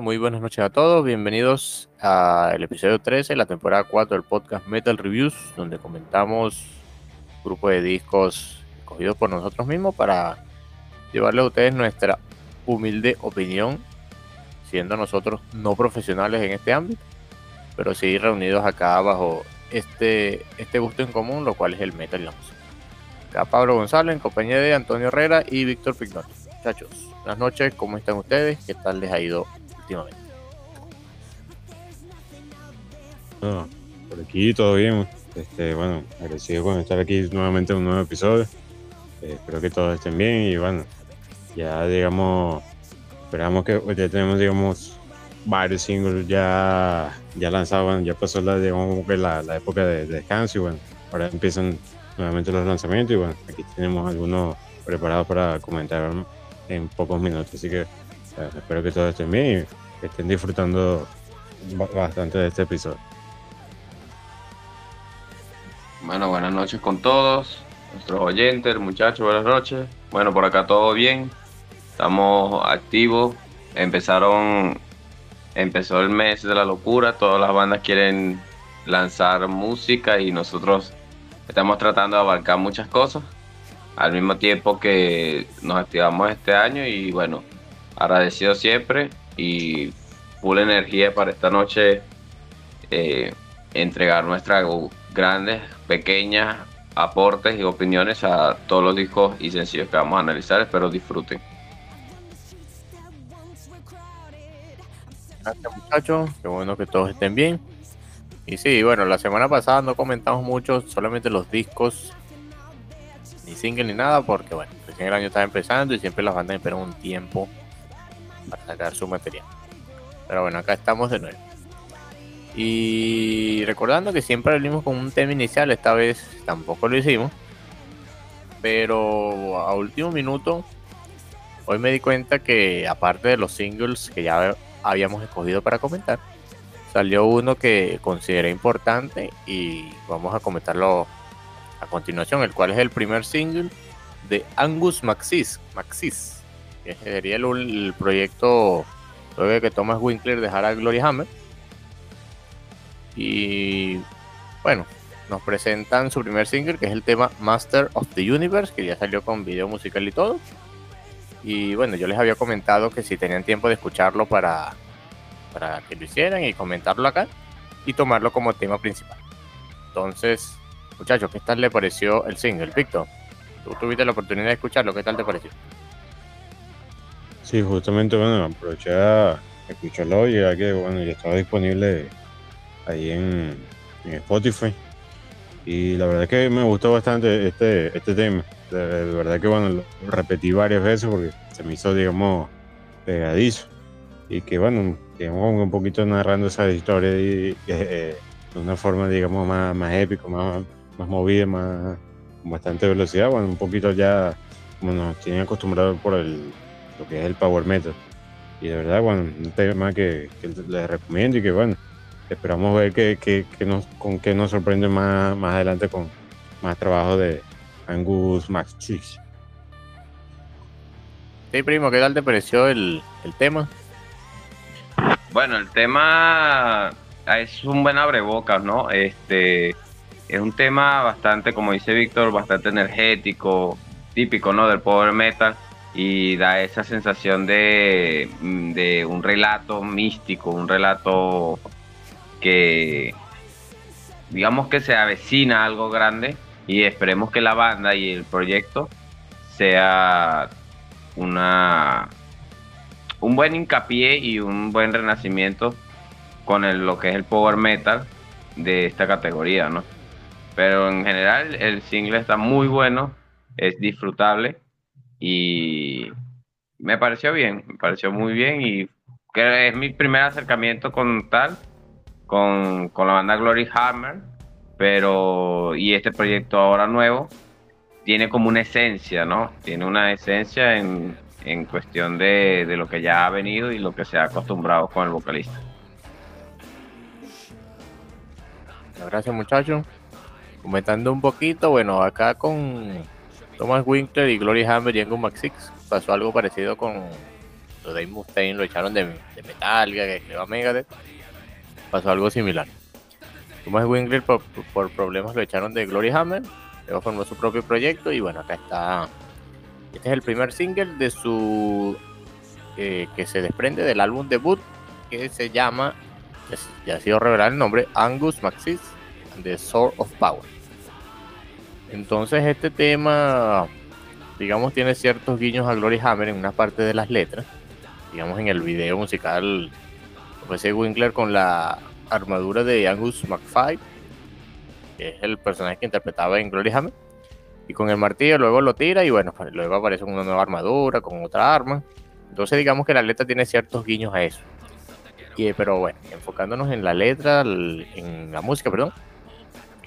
Muy buenas noches a todos. Bienvenidos al episodio 13, la temporada 4 del podcast Metal Reviews, donde comentamos un grupo de discos escogidos por nosotros mismos para llevarles a ustedes nuestra humilde opinión, siendo nosotros no profesionales en este ámbito, pero sí reunidos acá bajo este, este gusto en común, lo cual es el metal y la música. Acá Pablo González en compañía de Antonio Herrera y Víctor Pignoni. Muchachos, buenas noches, ¿cómo están ustedes? ¿Qué tal les ha ido últimamente? Ah, por aquí todo bien. Este, bueno, agradecido con estar aquí nuevamente en un nuevo episodio. Eh, espero que todos estén bien y bueno, ya digamos, esperamos que ya tenemos digamos varios singles ya, ya lanzados, bueno, ya pasó la, digamos, la, la época de, de descanso y bueno, ahora empiezan nuevamente los lanzamientos y bueno, aquí tenemos algunos preparados para comentar en pocos minutos, así que eh, espero que todos estén bien y estén disfrutando ba- bastante de este episodio. Bueno, buenas noches con todos, nuestros oyentes, muchachos, buenas noches. Bueno, por acá todo bien, estamos activos. Empezaron, empezó el mes de la locura, todas las bandas quieren lanzar música y nosotros estamos tratando de abarcar muchas cosas al mismo tiempo que nos activamos este año y bueno, agradecido siempre y full energía para esta noche eh, entregar nuestras grandes, pequeñas aportes y opiniones a todos los discos y sencillos que vamos a analizar. Espero disfruten. Gracias muchachos, qué bueno que todos estén bien. Y sí, bueno, la semana pasada no comentamos mucho, solamente los discos, ni single ni nada, porque bueno, recién el año está empezando y siempre las bandas esperan un tiempo para sacar su material. Pero bueno, acá estamos de nuevo. Y recordando que siempre abrimos con un tema inicial, esta vez tampoco lo hicimos. Pero a último minuto, hoy me di cuenta que aparte de los singles que ya habíamos escogido para comentar, salió uno que consideré importante y vamos a comentarlo a continuación, el cual es el primer single de Angus Maxis, Maxis que sería el, proyecto luego de que Thomas Winkler dejara Glory Hammer. Y bueno, nos presentan su primer single, que es el tema Master of the Universe, que ya salió con video musical y todo. Y bueno, yo les había comentado que si tenían tiempo de escucharlo para, para que lo hicieran y comentarlo acá y tomarlo como tema principal. Entonces, muchachos, ¿qué tal le pareció el single, Víctor? Tú tuviste la oportunidad de escucharlo, ¿qué tal te pareció? Sí, justamente, bueno, aproveché a escucharlo ya que, bueno, ya estaba disponible ahí en, en Spotify. Y la verdad es que me gustó bastante este, este tema. De verdad que, bueno, lo repetí varias veces porque se me hizo, digamos, pegadizo. Y que, bueno, digamos, un poquito narrando esa historia y, eh, de una forma, digamos, más, más épica, más, más movida, más, con bastante velocidad. Bueno, un poquito ya como nos tienen acostumbrados por el, lo que es el power metal. Y de verdad, bueno, un tema que, que les recomiendo y que, bueno, esperamos ver que, que, que nos, con qué nos sorprende más, más adelante con más trabajo de Angus Max Chicks. Sí, primo, ¿qué tal te pareció el, el tema? Bueno, el tema es un buen abrebocas, ¿no? Este, es un tema bastante, como dice Víctor, bastante energético, típico, ¿no? Del power metal y da esa sensación de, mm, de un relato místico, un relato que digamos que se avecina algo grande y esperemos que la banda y el proyecto sea una un buen hincapié y un buen renacimiento con lo que es el power metal de esta categoría, ¿no? Pero en general el single está muy bueno, es disfrutable y me pareció bien, me pareció muy bien y que es mi primer acercamiento con tal, con, con la banda Glory Hammer, pero y este proyecto ahora nuevo tiene como una esencia, ¿no? Tiene una esencia en, en cuestión de, de, lo que ya ha venido y lo que se ha acostumbrado con el vocalista. Gracias muchachos. Comentando un poquito, bueno, acá con Thomas Winkler y Glory Hammer y Angus Maxix pasó algo parecido con de Mustaine, lo echaron de, de Metallica, que creó a Megadeth. Pasó algo similar. Thomas Winkler por, por, problemas lo echaron de Glory Hammer, luego formó su propio proyecto y bueno, acá está. Este es el primer single de su eh, que se desprende del álbum debut que se llama, ya ha sido revelado el nombre, Angus Maxis and the Sword of Power. Entonces este tema, digamos, tiene ciertos guiños a Glory Hammer en una parte de las letras. Digamos, en el video musical, ese Winkler con la armadura de Angus McFly, que es el personaje que interpretaba en Glory Hammer. Y con el martillo luego lo tira y bueno, pues, luego aparece una nueva armadura con otra arma. Entonces digamos que la letra tiene ciertos guiños a eso. Y, pero bueno, enfocándonos en la letra, en la música, perdón.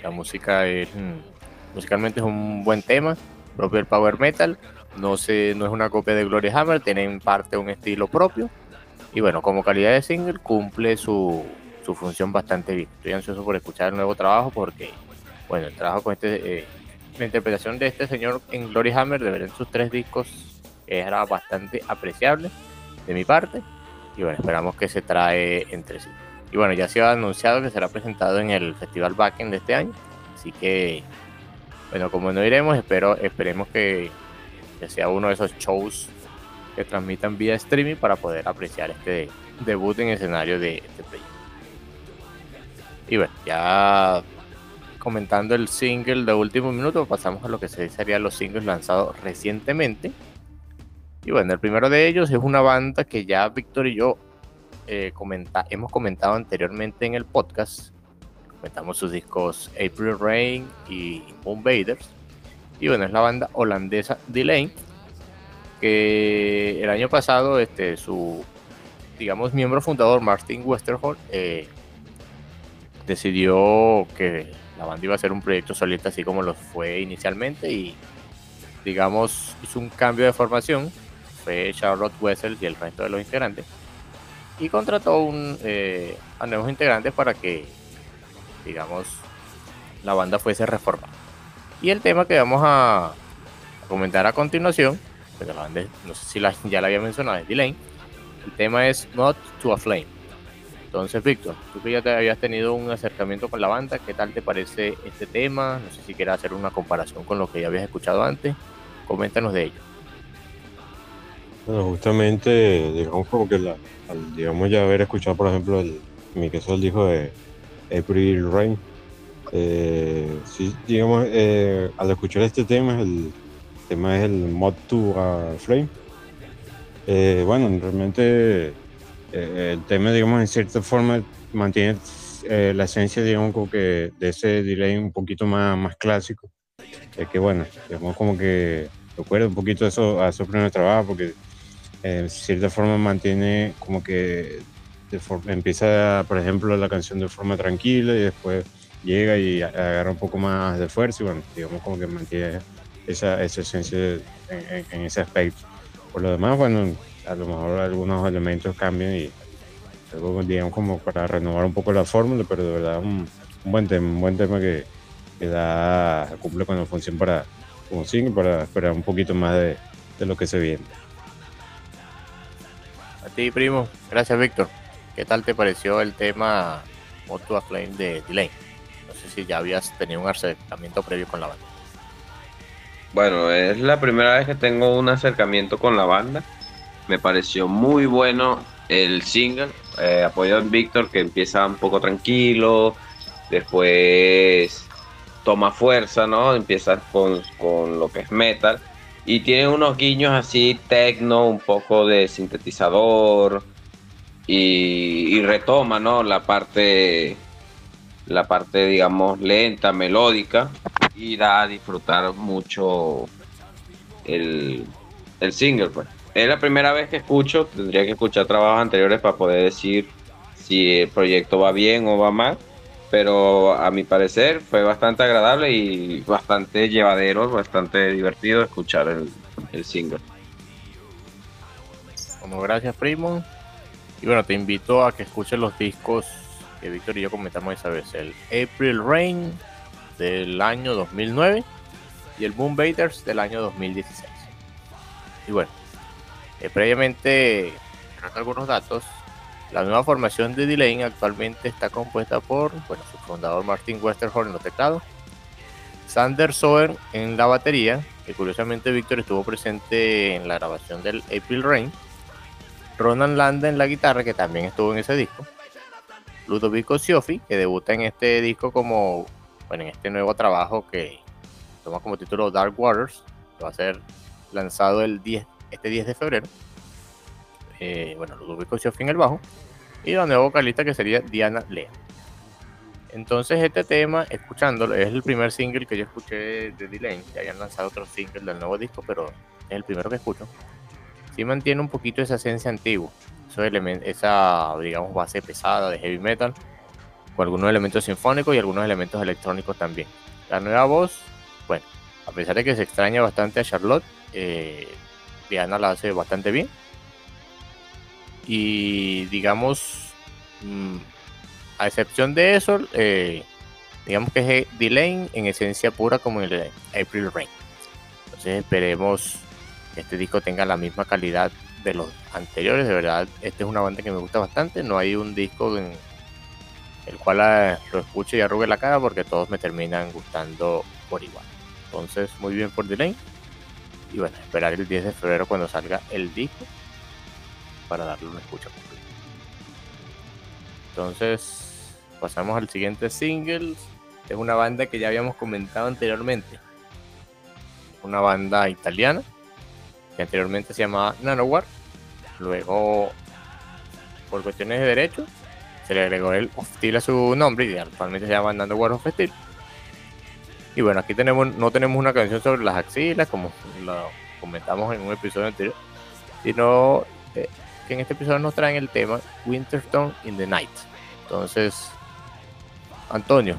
La música es musicalmente es un buen tema, propio del power metal. No, se, no es una copia de Glory Hammer, tiene en parte un estilo propio. Y bueno, como calidad de single cumple su, su función bastante bien. Estoy ansioso por escuchar el nuevo trabajo porque, bueno, el trabajo con este, eh, la interpretación de este señor en Glory Hammer, de ver en sus tres discos, era bastante apreciable de mi parte. Y bueno, esperamos que se trae entre sí. Y bueno, ya se ha anunciado que será presentado en el Festival Backend de este año. Así que bueno, como no iremos, espero, esperemos que, sea uno de esos shows que transmitan vía streaming para poder apreciar este debut en escenario de este proyecto. Y bueno, ya comentando el single de último minuto, pasamos a lo que serían los singles lanzados recientemente. Y bueno, el primero de ellos es una banda que ya Víctor y yo eh, comenta, hemos comentado anteriormente en el podcast, Comentamos sus discos April Rain y Invaders. Y bueno, es la banda holandesa Delane, que el año pasado este, su, digamos, miembro fundador, Martin Westerholt, eh, decidió que la banda iba a ser un proyecto solista así como lo fue inicialmente y, digamos, hizo un cambio de formación. Fue Charlotte Wessel y el resto de los integrantes. Y contrató un, eh, a nuevos integrantes para que digamos, la banda fuese reformada. Y el tema que vamos a, comentar a continuación, pues la banda, no sé si ya la había mencionado, es Delane. El tema es Not to a Flame. Entonces, Víctor, tú que ya te habías tenido un acercamiento con la banda, ¿qué tal te parece este tema? No sé si quieres hacer una comparación con lo que ya habías escuchado antes. Coméntanos de ello. Bueno, justamente, digamos como que la, digamos ya haber escuchado, por ejemplo, el, mi caso el dijo de April Rain. Eh, sí, digamos, eh, al escuchar este tema, el tema es el Mod 2 a Flame. Eh, bueno, realmente el tema, digamos, en cierta forma mantiene la esencia, digamos, como que de ese delay un poquito más, más clásico. Es que, bueno, digamos, como que recuerda un poquito eso, a esos primeros trabajos, porque en cierta forma mantiene como que empieza, por ejemplo, la canción de forma tranquila y después llega y agarra un poco más de fuerza y bueno, digamos como que mantiene esa, esa esencia en, ese aspecto. Por lo demás, bueno, a lo mejor algunos elementos cambian y algo, digamos, como para renovar un poco la fórmula, pero de verdad un, buen tema, un buen tema que, que da, cumple con la función para, como single, para esperar un poquito más de, de lo que se viene. A ti, primo. Gracias, Víctor. ¿Qué tal te pareció el tema Moto Flame de Delay? No sé sé si ya habías tenido un acercamiento previo con la banda. Bueno, es la primera vez que tengo un acercamiento con la banda. Me pareció muy bueno el single, eh, apoyado en Víctor, que empieza un poco tranquilo, después toma fuerza, ¿no? Empieza con, con lo que es metal y tiene unos guiños así techno, un poco de sintetizador y, retoma, ¿no? La parte, la parte, digamos, lenta, melódica y da a disfrutar mucho el, el single, pues. Es la primera vez que escucho, tendría que escuchar trabajos anteriores para poder decir si el proyecto va bien o va mal pero a mi parecer fue bastante agradable y bastante llevadero, bastante divertido escuchar el, el single. Bueno, gracias primo. Y bueno, te invito a que escuches los discos que Víctor y yo comentamos esa vez. El April Rain del año 2009 y el Baders del año 2016. Y bueno, eh, previamente, algunos datos, la nueva formación de Delane actualmente está compuesta por bueno, su fundador Martin Westerhorn en los teclados, Sander Soer en la batería, que curiosamente Víctor estuvo presente en la grabación del April Rain, Ronan Landa en la guitarra, que también estuvo en ese disco, Ludovico Siofi, que debuta en este disco como, bueno, en este nuevo trabajo que toma como título Dark Waters, que va a ser lanzado el 10, este 10 de febrero eh, bueno, Ludovico Siofi en el bajo, y la nueva vocalista que sería Diana Lea. Entonces este tema, escuchándolo, es el primer single que yo escuché de Delane, ya habían lanzado otros singles del nuevo disco, pero es el primero que escucho. Sí mantiene un poquito esa esencia antigua, esa, digamos, base pesada de heavy metal, con algunos elementos sinfónicos y algunos elementos electrónicos también. La nueva voz, bueno, a pesar de que se extraña bastante a Charlotte, eh, Diana la hace bastante bien y digamos, mm, a excepción de eso, eh, digamos que es Delay en esencia pura como el April Rain. Entonces esperemos este disco tenga la misma calidad de los anteriores. De verdad, esta es una banda que me gusta bastante. No hay un disco en el cual ah, lo escuche y arrugue la cara porque todos me terminan gustando por igual. Entonces, muy bien por Delay. Y bueno, esperar el 10 de febrero cuando salga el disco para darle una escucha completa. Entonces, pasamos al siguiente single. Es una banda que ya habíamos comentado anteriormente. Una banda italiana que anteriormente se llamaba Nanowar. Luego, por cuestiones de derechos, se le agregó el Steel a su nombre y actualmente se llama Nanowar of Steel. Y bueno, aquí tenemos, no tenemos una canción sobre las axilas, como lo comentamos en un episodio anterior, sino eh, en este episodio nos traen el tema Winterstone in the Night. Entonces, Antonio,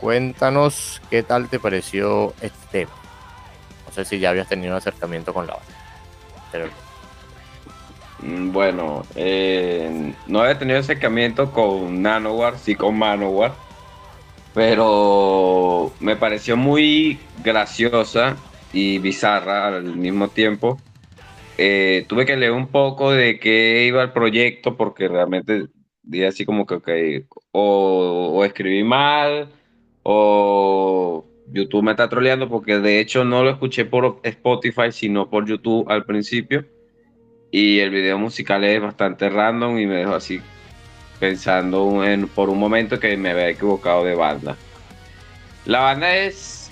cuéntanos qué tal te pareció este tema. No sé si ya habías tenido un acercamiento con la banda. Mm, bueno, eh, no he tenido acercamiento con Nanowar, sí con Manowar, pero me pareció muy graciosa y bizarra al mismo tiempo. Eh, tuve que leer un poco de qué iba el proyecto porque realmente di así como que, o, escribí mal o YouTube me está troleando porque de hecho no lo escuché por Spotify sino por YouTube al principio y el video musical es bastante random y me dejó así pensando por un momento que me había equivocado de banda. La banda es,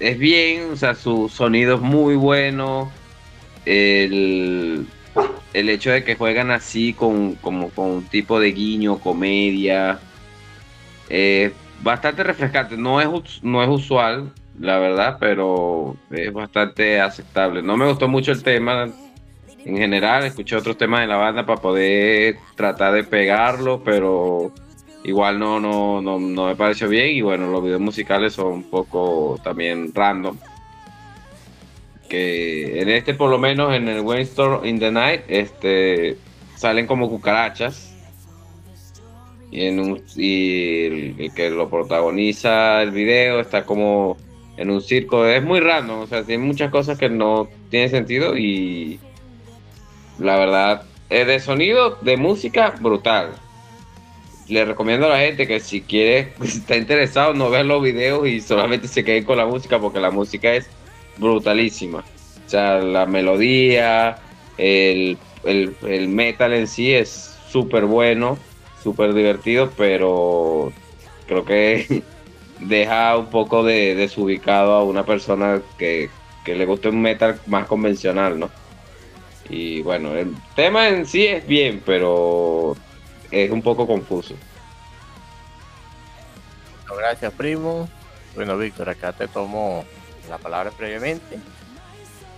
es bien, o sea, su sonido es muy bueno el, el hecho de que juegan así con, como, con un tipo de guiño, comedia, eh, bastante refrescante. No es, no es usual, la verdad, pero es bastante aceptable. No me gustó mucho el tema en general, escuché otros temas de la banda para poder tratar de pegarlo, pero igual no, no, no, no me pareció bien y bueno, los videos musicales son un poco también random que en este por lo menos en el Wayne in the Night este salen como cucarachas y, el, que lo protagoniza el video está como en un circo. Es muy random o sea tiene muchas cosas que no tienen sentido y la verdad es de sonido de música brutal. Le recomiendo a la gente que si quiere, si está interesado, no vean los videos y solamente se queden con la música porque la música es brutalísima. O sea, la melodía, el, el metal en sí es súper bueno, súper divertido, pero creo que deja un poco de desubicado a una persona que, que le guste un metal más convencional, ¿no? Y bueno, el tema en sí es bien, pero es un poco confuso. gracias, primo. Bueno, Víctor, acá te tomo la palabra previamente.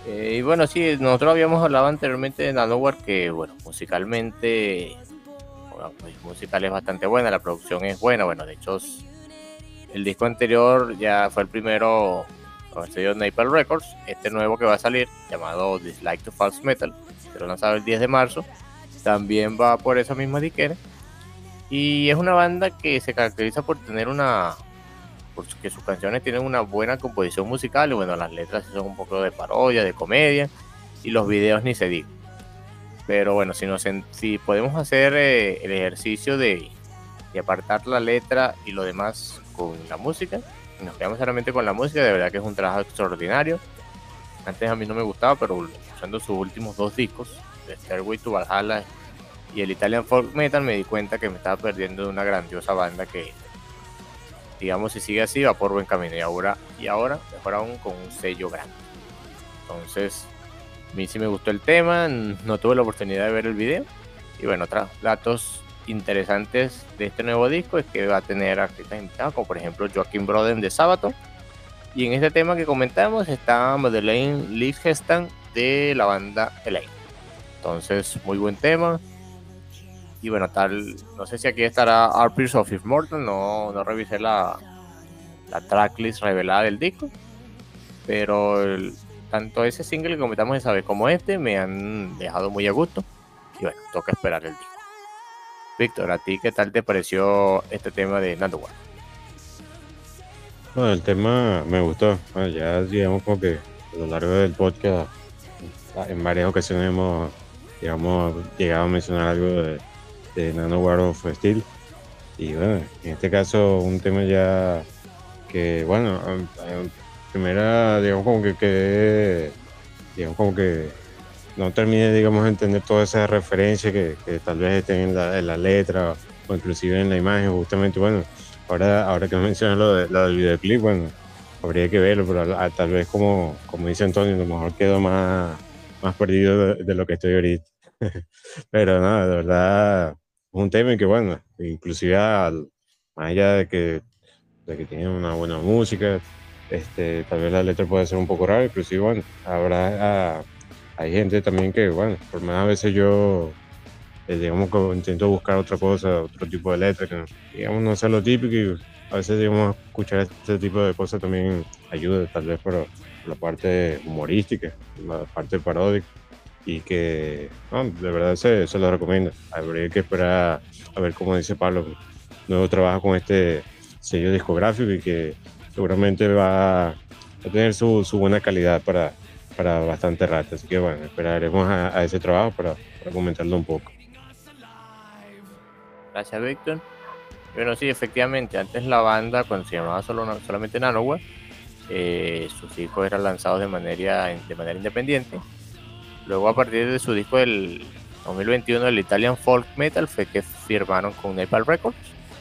Eh, y bueno, sí, nosotros habíamos hablado anteriormente de Nanoware que, bueno, musicalmente, pues, musical es bastante buena, la producción es buena. Bueno, de hecho, el disco anterior ya fue el primero con el sello Napalm Records. Este nuevo que va a salir, llamado Dislike to False Metal, se lo lanzado el 10 de marzo, también va por esa misma disquera. Y es una banda que se caracteriza por tener una. porque sus canciones tienen una buena composición musical y bueno, las letras son un poco de parodia, de comedia y los videos ni se digan. Pero bueno, si, podemos hacer eh, el ejercicio de, apartar la letra y lo demás con la música, nos quedamos solamente con la música, de verdad que es un trabajo extraordinario. Antes a mí no me gustaba, pero usando sus últimos dos discos, de Stairway to Valhalla y el Italian Folk Metal, me di cuenta que me estaba perdiendo de una grandiosa banda que, digamos, si sigue así, va por buen camino. Y ahora, y ahora mejor aún, con un sello grande. Entonces, mí sí me gustó el tema, no tuve la oportunidad de ver el video. Y bueno, otros datos interesantes de este nuevo disco es que va a tener artistas invitados, como por ejemplo Joaquín Broden de Sabaton. Y en este tema que comentamos está Madeleine Lichtenstein de la banda Elaine. Entonces, muy buen tema. Y bueno, tal, no sé si aquí estará Arpers of Immortal, no, no revisé la, la tracklist revelada del disco. Pero tanto ese single que comentamos esa vez como este me han dejado muy a gusto. Y bueno, toca esperar el disco. Víctor, ¿a ti qué tal te pareció este tema de Nando Bueno, el tema me gustó. ya digamos como que a lo largo del podcast en varias ocasiones hemos digamos, llegado a mencionar algo de, de Nanoware of Steel. Y bueno, en este caso un tema ya que, bueno, en primera, digamos como que quedé, digamos como que no terminé, digamos, de entender toda esa referencia que, tal vez estén en la, letra o inclusive en la imagen, justamente, bueno, ahora, ahora que mencionas lo, de, lo del videoclip, bueno, habría que verlo, pero tal vez como, como dice Antonio, a lo mejor quedo más, más perdido de, lo que estoy ahorita. pero nada, de verdad, es un tema que, bueno, inclusive al, más allá de que, de que tiene una buena música, este, tal vez la letra puede ser un poco rara, inclusive, bueno, habrá... Ah, hay gente también que, bueno, por más a veces yo, eh, digamos que intento buscar otra cosa, otro tipo de letra, que digamos no sea lo típico y a veces, digamos, escuchar este tipo de cosas también ayuda, tal vez por, la parte humorística, la parte paródica y que de verdad se, se, lo recomiendo. Habría que esperar a ver cómo dice Pablo, nuevo trabajo con este sello discográfico y que seguramente va a tener su, buena calidad para, para bastante rato. Así que bueno, esperaremos a, ese trabajo para, comentarlo un poco. Gracias, Víctor. Bueno, sí, efectivamente, antes la banda, cuando se llamaba solo, solamente Nanoware, eh, sus discos eran lanzados de manera, de manera independiente. Luego, a partir de su disco del 2021, el Italian Folk Metal, fue que firmaron con Nepal Records,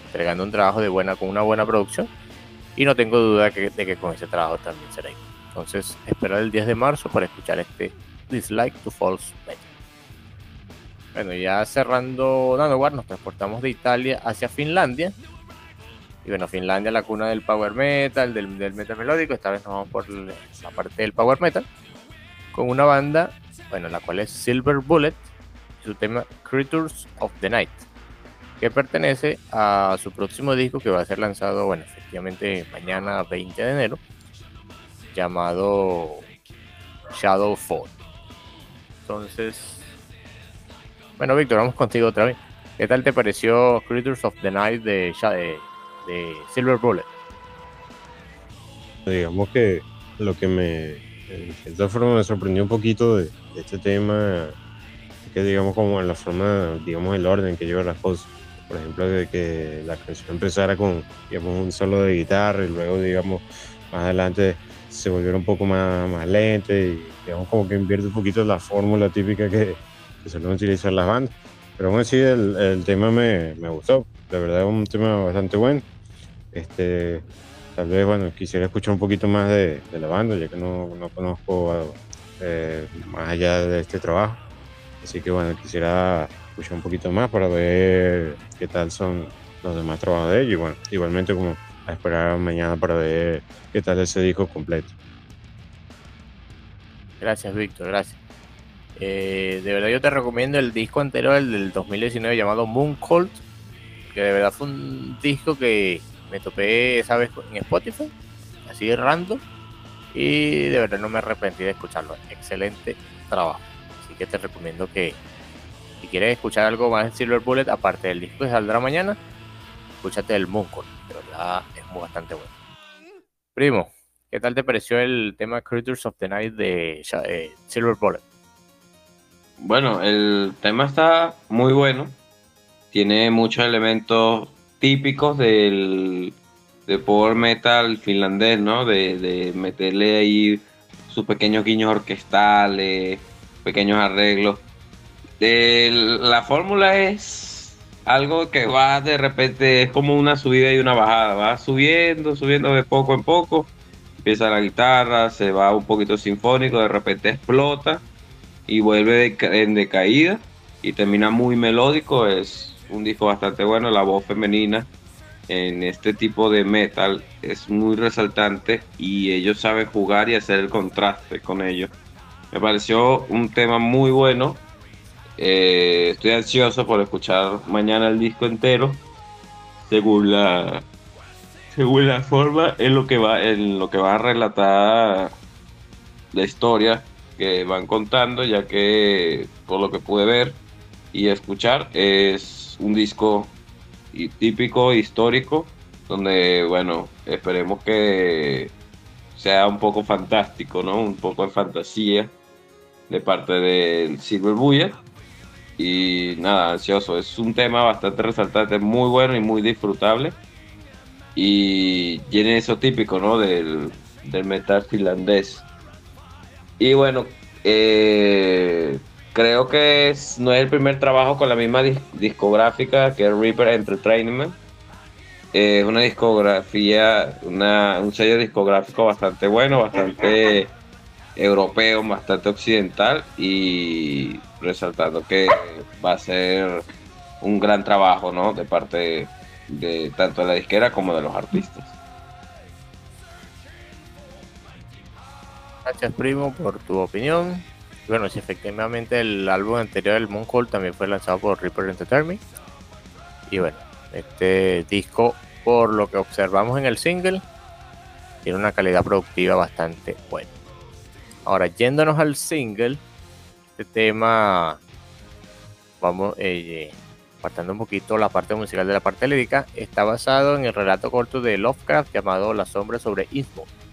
entregando un trabajo de buena, con una buena producción. Y no tengo duda de que con ese trabajo también será. Entonces, esperar el 10 de marzo para escuchar este Dislike to False Metal. Bueno, ya cerrando Nanowar, nos transportamos de Italia hacia Finlandia. Y bueno, Finlandia, la cuna del power metal, del, metal melódico. Esta vez nos vamos por la parte del power metal. Con una banda, bueno, la cual es Silver Bullet. Y su tema Creatures of the Night. Que pertenece a su próximo disco que va a ser lanzado, bueno, efectivamente mañana 20 de enero llamado Shadowfall. Entonces, bueno, Víctor, vamos contigo otra vez. ¿Qué tal te pareció Creatures of the Night de, de, Silver Bullet? Digamos que lo que me, de todas formas, me sorprendió un poquito de, este tema, que digamos como en la forma, digamos el orden que lleva las cosas. Por ejemplo, de que la canción empezara con digamos, un solo de guitarra y luego, digamos, más adelante se volviera un poco más, más lenta y digamos como que invierte un poquito la fórmula típica que, que suelen utilizar las bandas. Pero aún así el, el tema me, me, gustó, la verdad es un tema bastante bueno. Este, tal vez, bueno, quisiera escuchar un poquito más de, de la banda, ya que no, no conozco eh, más allá de este trabajo. Así que bueno, quisiera escuchar un poquito más para ver qué tal son los demás trabajos de ellos. Y bueno, igualmente como a esperar mañana para ver qué tal ese disco completo. Gracias, Víctor, gracias. Eh, de verdad yo te recomiendo el disco anterior, el del 2019 llamado Moon Cold, que de verdad fue un disco que me topé esa vez en Spotify, así de random, y de verdad no me arrepentí de escucharlo. Excelente trabajo. Así que te recomiendo que si quieres escuchar algo más de Silver Bullet, aparte del disco que saldrá mañana, escúchate el Moon Cold, de verdad es bastante bueno. Primo, ¿qué tal te pareció el tema Creatures of the Night de eh, Silver Bullet? Bueno, el tema está muy bueno. Tiene muchos elementos típicos del de power metal finlandés, ¿no? De meterle ahí sus pequeños guiños orquestales, pequeños arreglos. La fórmula es algo que va de repente, es como una subida y una bajada, va subiendo, subiendo de poco en poco. Empieza la guitarra, se va un poquito sinfónico, de repente explota y vuelve en decaída y termina muy melódico. Es un disco bastante bueno, la voz femenina en este tipo de metal es muy resaltante y ellos saben jugar y hacer el contraste con ellos. Me pareció un tema muy bueno. Eh, estoy ansioso por escuchar mañana el disco entero, según la según la forma en lo que va en lo que va a relatar la historia que van contando, ya que por lo que pude ver y escuchar es un disco típico, histórico, donde, bueno, esperemos que sea un poco fantástico, ¿no? Un poco de fantasía de parte del Silver Buya. Y nada, ansioso. Es un tema bastante resaltante, muy bueno y muy disfrutable. Y tiene eso típico, ¿no? Del, del metal finlandés. Y bueno, eh, creo que no es el primer trabajo con la misma discográfica que Reaper Entertainment. Es una discografía, una, un sello discográfico bastante bueno, bastante europeo, bastante occidental y resaltando que va a ser un gran trabajo, ¿no? De parte de tanto de la disquera como de los artistas. Gracias, primo, por tu opinión. Bueno, sí, efectivamente el álbum anterior, el Mooncold, también fue lanzado por Reaper Entertainment. Y bueno, este disco, por lo que observamos en el single, tiene una calidad productiva bastante buena. Ahora, yéndonos al single, este tema, vamos, eh, apartando un poquito la parte musical de la parte lírica, está basado en el relato corto de Lovecraft llamado La sombra sobre Innsmouth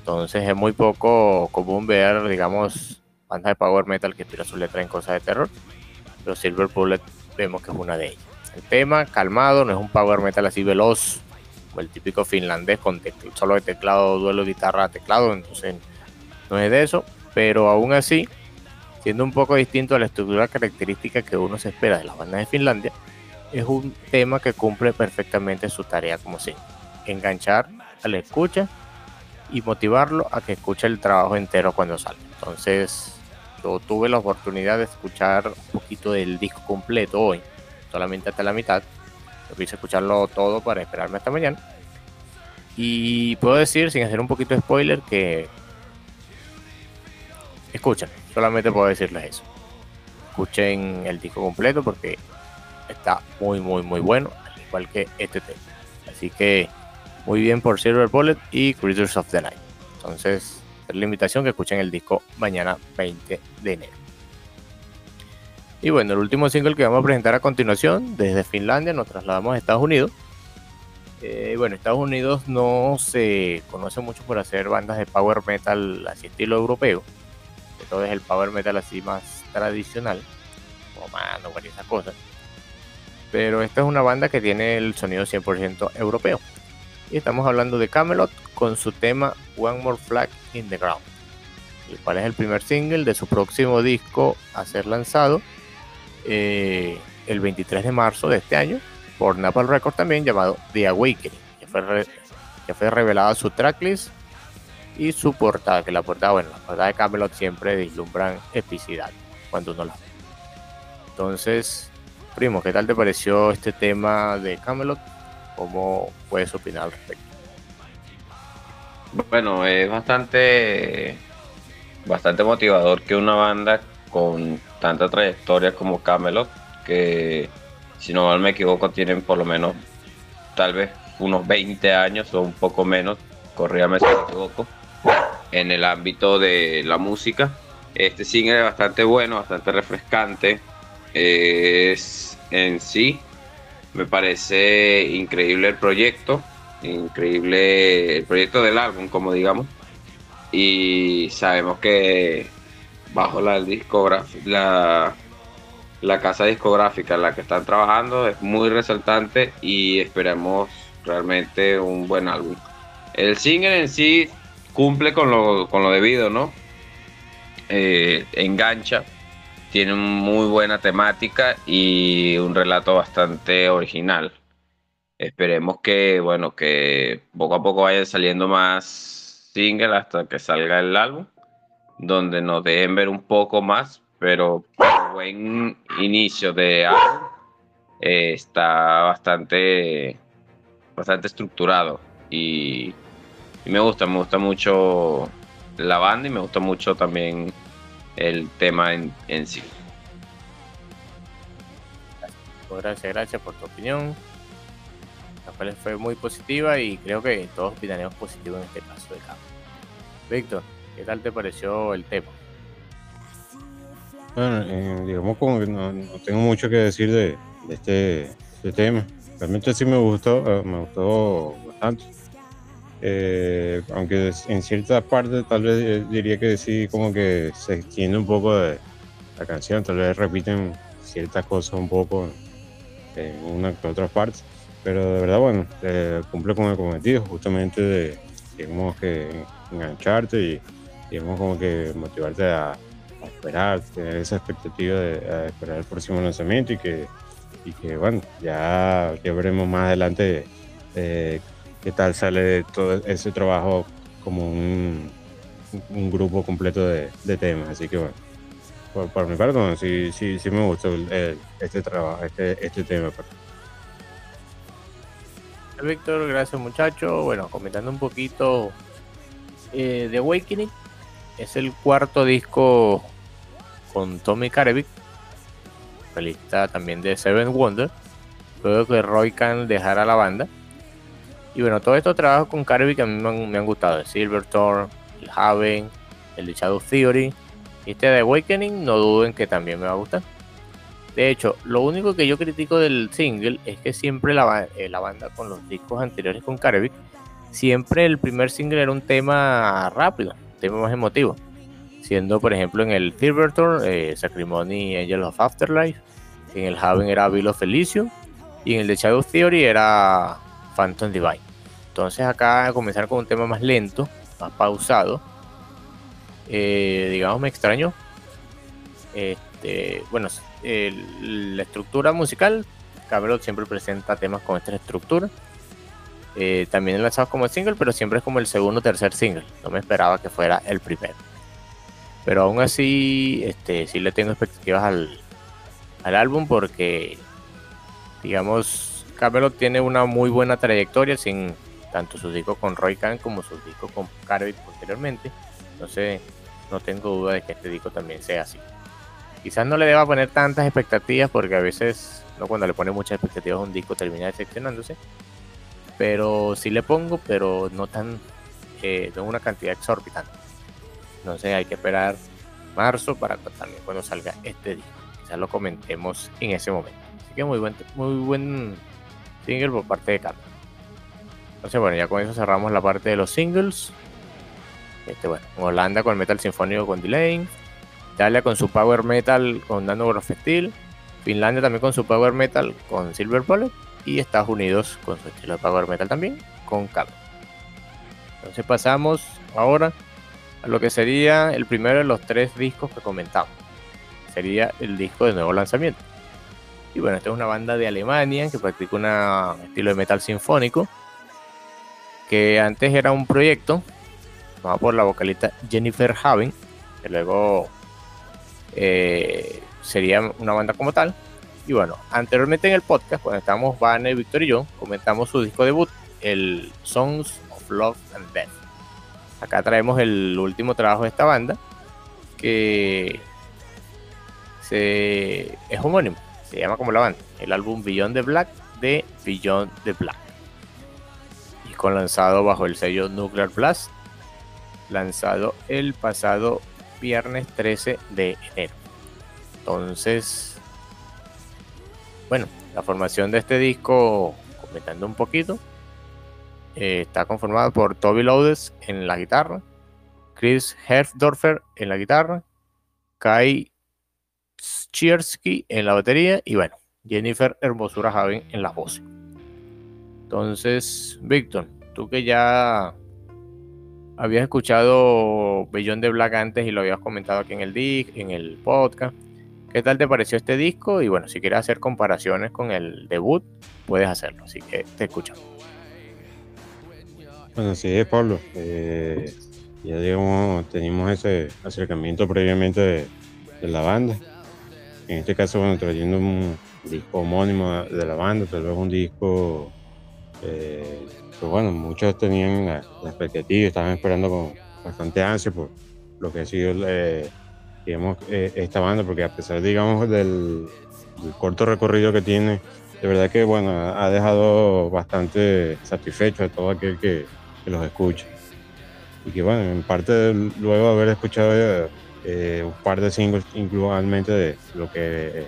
entonces es muy poco común ver, digamos, bandas de power metal que inspiran su letra en cosas de terror. Pero Silver Bullet vemos que es una de ellas. El tema, calmado, no es un power metal así veloz, como el típico finlandés con solo de teclado, duelo, guitarra, teclado. Entonces no es de eso. Pero aún así, siendo un poco distinto a la estructura característica que uno se espera de las bandas de Finlandia, es un tema que cumple perfectamente su tarea como si enganchar a la escucha y motivarlo a que escuche el trabajo entero cuando salga. Entonces, yo tuve la oportunidad de escuchar un poquito del disco completo hoy, solamente hasta la mitad. Yo quise escucharlo todo para esperarme hasta mañana. Y puedo decir, sin hacer un poquito de spoiler, que escuchen, solamente puedo decirles eso. Escuchen el disco completo porque está muy, muy, muy bueno, al igual que este tema. Así que muy bien por Silver Bullet y Creatures of the Night. Entonces, es la invitación que escuchen el disco mañana 20 de enero. Y bueno, el último single que vamos a presentar a continuación, desde Finlandia nos trasladamos a Estados Unidos. Eh, bueno, Estados Unidos no se conoce mucho por hacer bandas de power metal así estilo europeo. Todo es el power metal así más tradicional, como mano, varias cosas. pero esta es una banda que tiene el sonido 100% europeo. Y estamos hablando de Camelot con su tema One More Flag in the Ground, el cual es el primer single de su próximo disco a ser lanzado eh, el 23 de marzo de este año por Napalm Records también llamado The Awakening, que fue, que fue revelada su tracklist y su portada, que la portada, bueno, la portada de Camelot siempre deslumbran epicidad cuando uno la ve. Entonces, primo, ¿qué tal te pareció este tema de Camelot? ¿Cómo puedes opinar al respecto? Bueno, es bastante, bastante motivador que una banda con tanta trayectoria como Camelot, que si no mal me equivoco tienen por lo menos tal vez unos 20 años o un poco menos, corríame si me equivoco, en el ámbito de la música. Este single es bastante bueno, bastante refrescante. Es en sí, me parece increíble el proyecto, increíble el proyecto del álbum, como digamos. Y sabemos que bajo la la, la casa discográfica en la que están trabajando es muy resaltante y esperamos realmente un buen álbum. El single en sí cumple con lo, con lo debido, ¿no? Eh, engancha, tiene muy buena temática y un relato bastante original. Esperemos que, bueno, que poco a poco vayan saliendo más singles hasta que salga el álbum, donde nos dejen ver un poco más, pero buen inicio de álbum eh, está bastante, bastante estructurado y y me gusta, me gusta mucho la banda y me gusta mucho también el tema en, en sí. Gracias, gracias por tu opinión. La cual fue muy positiva y creo que todos opinaremos positivo en este caso de campo. Víctor, ¿qué tal te pareció el tema? Bueno, eh, digamos como que no, no, tengo mucho que decir de, de este, este, tema. Realmente sí me gustó, eh, me gustó bastante eh, aunque en cierta parte tal vez eh, diría que sí, como que se extiende un poco de la canción, tal vez repiten ciertas cosas un poco en una que otras partes, pero de verdad, bueno, eh, cumple con el cometido justamente de, digamos, que engancharte y, digamos, como que motivarte a, a esperar, tener esa expectativa de esperar el próximo lanzamiento y que, y que bueno, ya, ya veremos más adelante eh, qué tal sale todo ese trabajo como un, grupo completo de, temas. Así que bueno, por, mi parte, bueno, sí, sí, sí me gustó el, este trabajo, este, este tema. Víctor, gracias muchacho. Bueno, comentando un poquito eh, de Awakening, es el cuarto disco con Tommy Karevic, vocalista también de Seven Wonder, luego que Roy Khan dejara la banda y bueno, todos estos trabajos con Carby que a mí me han, gustado: el Silverthorn, el Haven, el de Shadow Theory. Este de Awakening, no duden que también me va a gustar. De hecho, lo único que yo critico del single es que siempre la, eh, banda con los discos anteriores con Carby, siempre el primer single era un tema rápido, un tema más emotivo. Siendo, por ejemplo, en el Silverthorn, eh, Sacrimony Angel of Afterlife. En el Haven era Bill of. Y en el de Shadow Theory era Phantom Divine. Entonces acá a comenzar con un tema más lento, más pausado. Eh, digamos me extraño. Este, bueno, la estructura musical, Camelot siempre presenta temas con esta estructura. Eh, también lanzados como single, pero siempre es como el segundo o tercer single. No me esperaba que fuera el primero. Pero aún así, este, sí le tengo expectativas al álbum porque, digamos, Camelot tiene una muy buena trayectoria sin tanto sus discos con Roy Khan como sus discos con Carvey posteriormente. Entonces, no tengo duda de que este disco también sea así. Quizás no le deba poner tantas expectativas porque a veces, no cuando le pone muchas expectativas un disco termina decepcionándose. Pero sí le pongo, pero no tan, eh, una cantidad exorbitante. Entonces hay que esperar marzo para también cuando salga este disco. Quizás lo comentemos en ese momento. Así que muy buen, muy buen single por parte de Carlos. Entonces, bueno, ya con eso cerramos la parte de los singles. Este, Holanda con metal sinfónico con Delay. Italia con su power metal con Nano Steel. Finlandia también con su power metal con Silver Bullet y Estados Unidos con su estilo de power metal también con Camel. Entonces pasamos ahora a lo que sería el primero de los tres discos que comentamos. Sería el disco de nuevo lanzamiento. Y bueno, esta es una banda de Alemania que practica un estilo de metal sinfónico. Que antes era un proyecto tomado por la vocalista Jennifer Haven, que luego eh, sería una banda como tal. Y bueno, anteriormente en el podcast, cuando estábamos Vane, Víctor y yo, comentamos su disco debut, el Songs of Love and Death. Acá traemos el último trabajo de esta banda, que es homónimo, se llama como la banda, el álbum Beyond the Black de Beyond the Black. Y con lanzado bajo el sello Nuclear Blast, lanzado el pasado viernes 13 de enero. Entonces, bueno, la formación de este disco, comentando un poquito, eh, está conformada por Toby Lodes en la guitarra, Chris Herfdorfer en la guitarra, Kai Chiersky en la batería y bueno, Jennifer Hermosura Javen en la voz. Entonces, Víctor, tú que ya habías escuchado Bellón de Black antes y lo habías comentado aquí en el, en el podcast. ¿Qué tal te pareció este disco? Y bueno, si quieres hacer comparaciones con el debut, puedes hacerlo. Así que te escuchamos. Bueno, sí, Pablo. Eh, ya digamos, tenemos ese acercamiento previamente de, la banda. En este caso, bueno, trayendo un disco homónimo de la banda, tal vez un disco eh, pues bueno, muchos tenían la, expectativa, estaban esperando con bastante ansia por lo que ha sido eh, digamos, eh, esta banda, porque a pesar, digamos, del, corto recorrido que tiene, de verdad que, bueno, ha dejado bastante satisfecho a todo aquel que, los escucha. Y que, bueno, en parte, luego de haber escuchado eh, un par de singles, incluso de lo que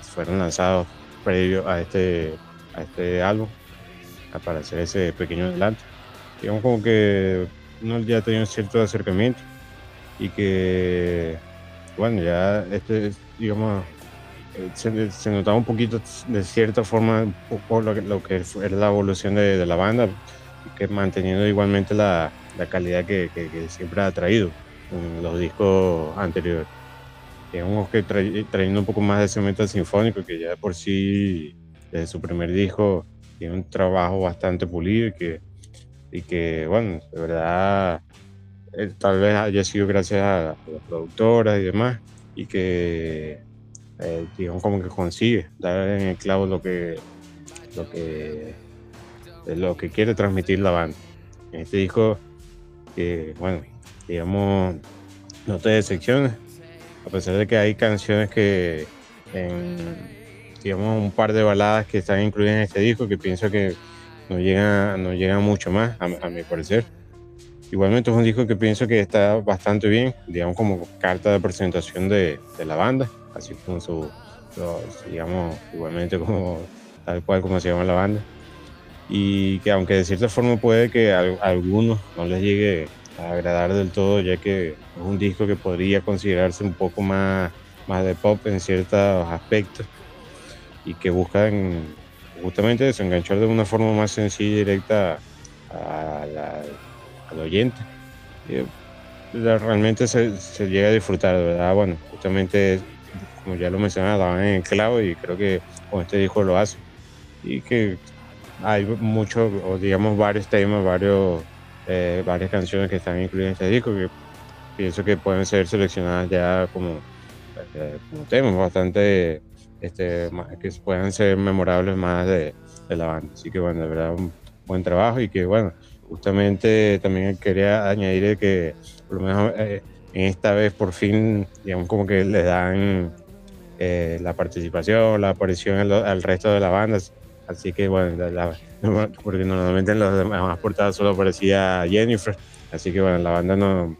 fueron lanzados previo a este, a este álbum, para hacer ese pequeño adelanto. Digamos como que uno ya tenía un cierto acercamiento y que, bueno, ya este, digamos, eh, se, notaba un poquito de cierta forma por lo que, lo que era la evolución de, la banda, que manteniendo igualmente la, la calidad que, siempre ha traído en los discos anteriores. Digamos que trayendo un poco más de ese metal sinfónico que ya por sí, desde su primer disco, tiene un trabajo bastante pulido y que, y que bueno, de verdad, eh, tal vez haya sido gracias a, las productoras y demás, y que, eh, digamos, como que consigue dar en el clavo lo que, lo que, lo que quiere transmitir la banda. En este disco, que, bueno, digamos, no te decepciones, a pesar de que hay canciones que digamos, un par de baladas que están incluidas en este disco que pienso que no llegan, no llegan mucho más, a, mi parecer. Igualmente es un disco que pienso que está bastante bien, digamos, como carta de presentación de, de la banda, así como su, digamos, igualmente como tal cual como se llama la banda. Y que aunque de cierta forma puede que a, algunos no les llegue agradar del todo, ya que es un disco que podría considerarse un poco más, más de pop en ciertos aspectos y que buscan justamente desenganchar de una forma más sencilla y directa al oyente. Eh, realmente se, llega a disfrutar, verdad. Bueno, justamente, como ya lo mencionaba, en el clavo y creo que con este disco lo hace. Y que hay muchos, digamos, varios temas, varios, eh, varias canciones que están incluidas en este disco que pienso que pueden ser seleccionadas ya como, eh, como temas bastante este, que puedan ser memorables más de, la banda. Así que bueno, de verdad un buen trabajo y que bueno, justamente también quería añadir que por lo menos eh, en esta vez por fin, digamos como que le dan eh, la participación, la aparición al, resto de la banda. Así que bueno, porque normalmente en los demás portadas solo aparecía Jennifer. Así que bueno, la banda no,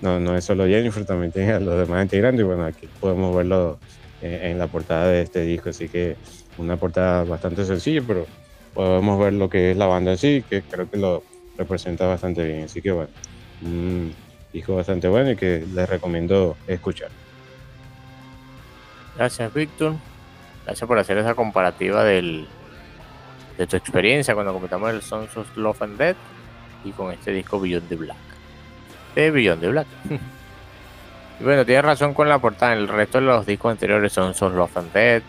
no, no es solo Jennifer, también tiene a los demás integrantes. Y bueno, aquí podemos verlo en, la portada de este disco. Así que una portada bastante sencilla, pero podemos ver lo que es la banda en sí, que creo que lo representa bastante bien. Así que bueno, un disco bastante bueno y que les recomiendo escuchar. Gracias, Víctor. Gracias por hacer esa comparativa del, de tu experiencia cuando comentamos el Sons of Love and Dead y con este disco Beyond the Black. De Beyond the Black. y bueno, tienes razón con la portada. El resto de los discos anteriores son Sons of Love and Dead,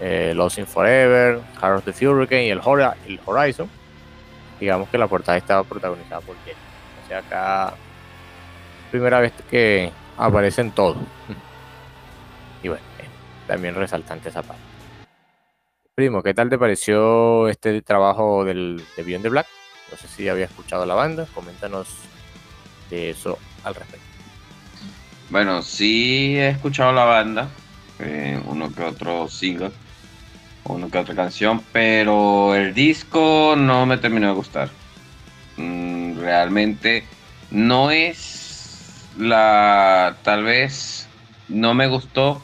eh, Lost in Forever, Heart of the Hurricane y el, el Horizon. Digamos que la portada estaba protagonizada por Jenny. O sea, acá primera vez que aparecen todos. y bueno, eh, también resaltante esa parte. Primo, ¿qué tal te pareció este trabajo del, de Beyond the Black? No sé si había escuchado la banda, coméntanos de eso al respecto. Bueno, sí he escuchado la banda, eh, uno que otro single, uno que otra canción, pero el disco no me terminó de gustar. Mm, realmente no es la, tal vez no me gustó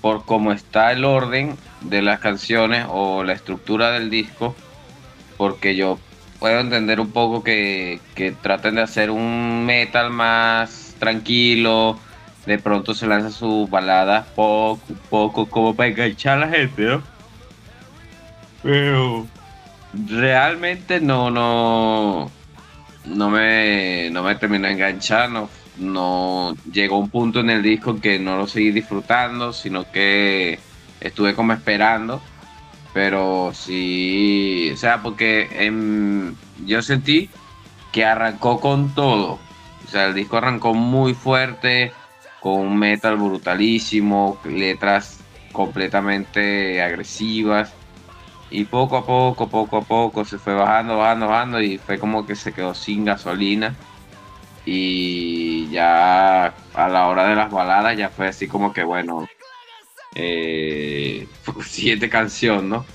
por cómo está el orden de las canciones o la estructura del disco, porque yo puedo entender un poco que, traten de hacer un metal más tranquilo, de pronto se lanza sus baladas poco, poco como para enganchar a la gente, ¿no? Pero realmente no, no, no me, no me terminó de enganchar, no llegó un punto en el disco que no lo seguí disfrutando, sino que estuve como esperando, pero sí, o sea, porque yo sentí que arrancó con todo, o sea, el disco arrancó muy fuerte, con un metal brutalísimo, letras completamente agresivas. Y poco a poco, poco a poco se fue bajando, bajando, bajando y fue como que se quedó sin gasolina. Y ya a la hora de las baladas ya fue así como que bueno, eh, siguiente canción, ¿no?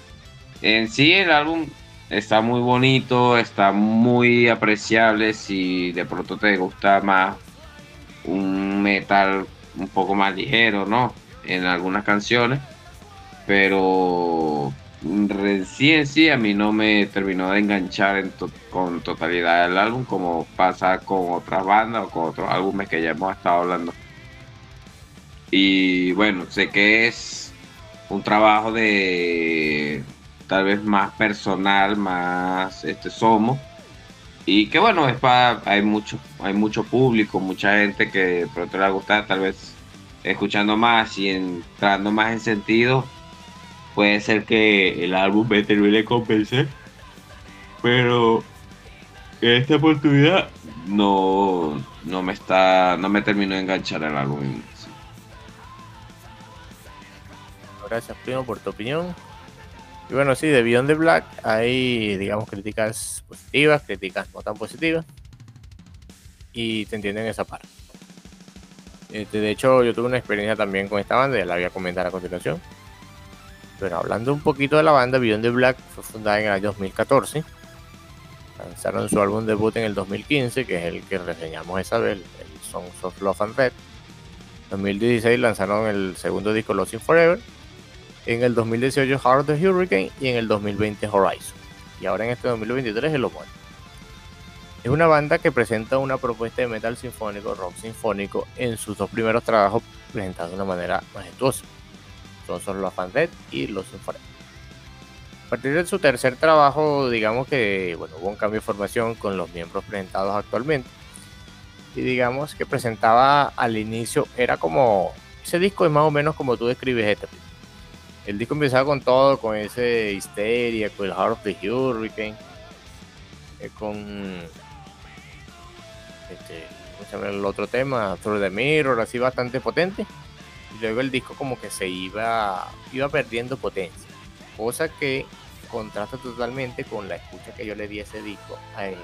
En sí el álbum está muy bonito, está muy apreciable si de pronto te gusta más un metal un poco más ligero, ¿no? En algunas canciones, pero en sí a mí no me terminó de enganchar con totalidad el álbum como pasa con otras bandas o con otros álbumes que ya hemos estado hablando. Y bueno, sé que es un trabajo de tal vez más personal, más este somos. Y que bueno, es para hay mucho hay mucho público, mucha gente que pronto le va a gustar, tal vez escuchando más y entrando más en sentido, puede ser que el álbum me termine de convencer. Pero esta oportunidad no, no me está no me terminó de enganchar el álbum Gracias, primo, por tu opinión. Y bueno, sí, de Beyond the Black hay, digamos, críticas positivas, críticas no tan positivas. Y te entienden esa parte. Este, de hecho, yo tuve una experiencia también con esta banda, ya la voy a comentar a continuación. Pero hablando un poquito de la banda, Beyond the Black fue fundada en el año 2014. Lanzaron su álbum debut en el 2015, que es el que reseñamos esa vez, el Songs of Love and Red. En 2016 lanzaron el segundo disco Lost in Forever en el 2018 Heart of the Hurricane y en el 2020 Horizon. Y ahora en este 2023 el homónimo. Es una banda que presenta una propuesta de metal sinfónico, rock sinfónico, en sus dos primeros trabajos presentados de una manera majestuosa. Son solo Dead y los Sinfones. A partir de su tercer trabajo, digamos que bueno, hubo un cambio de formación con los miembros presentados actualmente. Y digamos que presentaba al inicio, era como, ese disco es más o menos como tú describes este el disco empezaba con todo, con ese histeria, con el Heart of the Hurricane, eh, con este, el otro tema, Through the Mirror, así bastante potente. Y luego el disco como que se iba, iba perdiendo potencia. Cosa que contrasta totalmente con la escucha que yo le di a ese disco en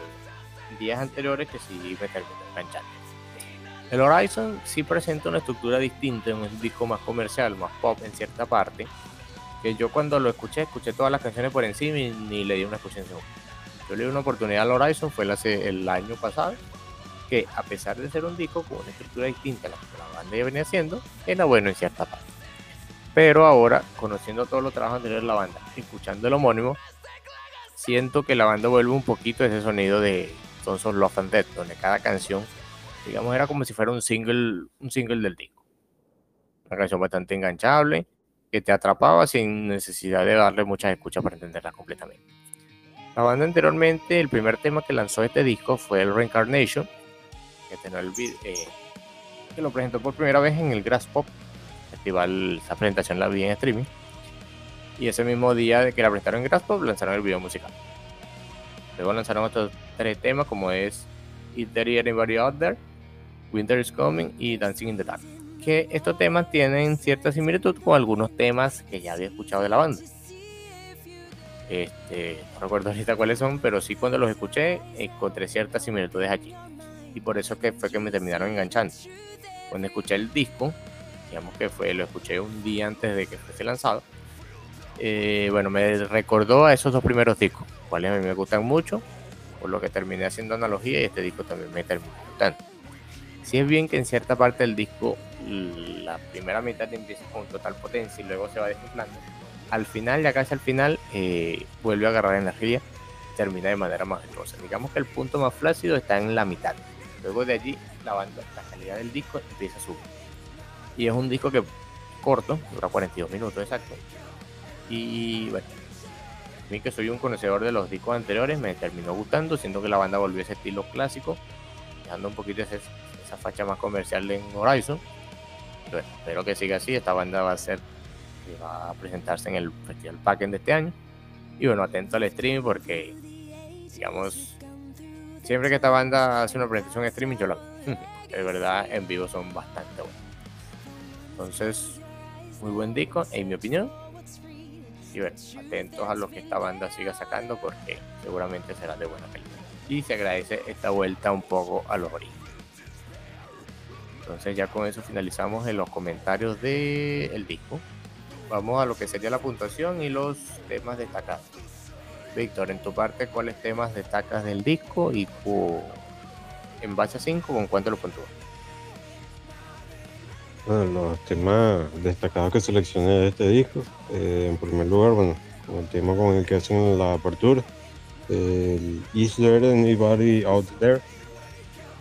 días anteriores que sí me terminó enganchando. El Horizon sí presenta una estructura distinta, un disco más comercial, más pop en cierta parte, que yo cuando lo escuché, escuché todas las canciones por encima y ni le di una escucha Yo le di una oportunidad al Horizon, fue el, el año pasado, que a pesar de ser un disco con una estructura distinta a la que la banda ya venía haciendo, era bueno en cierta parte. Pero ahora, conociendo todos los trabajos anteriores de la banda, escuchando el homónimo, siento que la banda vuelve un poquito ese sonido de Sons of Love and Death, donde cada canción, digamos, era como si fuera un single, un single del disco. Una canción bastante enganchable, que te atrapaba sin necesidad de darle muchas escuchas para entenderla completamente. La banda anteriormente, el primer tema que lanzó este disco fue el Reincarnation, eh, que lo presentó por primera vez en el Grass Pop Festival. Esa presentación la vi en streaming. Y ese mismo día de que la presentaron en Grass Pop, lanzaron el video musical. Luego lanzaron otros tres temas como es Is There Anybody Out There, Winter is Coming y Dancing in the Dark que estos temas tienen cierta similitud con algunos temas que ya había escuchado de la banda. Este, no recuerdo ahorita cuáles son, pero sí cuando los escuché encontré ciertas similitudes allí. Y por eso que fue que me terminaron enganchando. Cuando escuché el disco, digamos que fue, lo escuché un día antes de que fuese lanzado, eh, bueno, me recordó a esos dos primeros discos, cuales a mí me gustan mucho, por lo que terminé haciendo analogía y este disco también me terminó gustando. Si es bien que en cierta parte del disco la primera mitad empieza con total potencia y luego se va desinflando, al final, ya casi al final, eh, vuelve a agarrar energía termina de manera majestuosa. Digamos que el punto más flácido está en la mitad. Luego de allí, la, banda, la calidad del disco empieza a subir. Y es un disco que corto, dura 42 minutos exacto. Y bueno, a mí que soy un conocedor de los discos anteriores, me terminó gustando, siendo que la banda volvió a ese estilo clásico, dejando un poquito ese, esa facha más comercial en Horizon. Pero espero que siga así. Esta banda va a ser va a presentarse en el Festival Packen de este año. Y bueno, atento al streaming porque, digamos, siempre que esta banda hace una presentación en streaming, yo la De verdad, en vivo son bastante buenos. Entonces, muy buen disco, en mi opinión. Y bueno, atentos a lo que esta banda siga sacando porque seguramente será de buena calidad. Y se agradece esta vuelta un poco a los orígenes. Entonces ya con eso finalizamos en los comentarios del disco. Vamos a lo que sería la puntuación y los temas destacados. Víctor, en tu parte, ¿cuáles temas destacas del disco y en base a 5 con cuánto lo puntúas? Bueno, los temas destacados que seleccioné de este disco, eh, en primer lugar, bueno, el tema con el que hacen la apertura, el Is There Anybody Out There,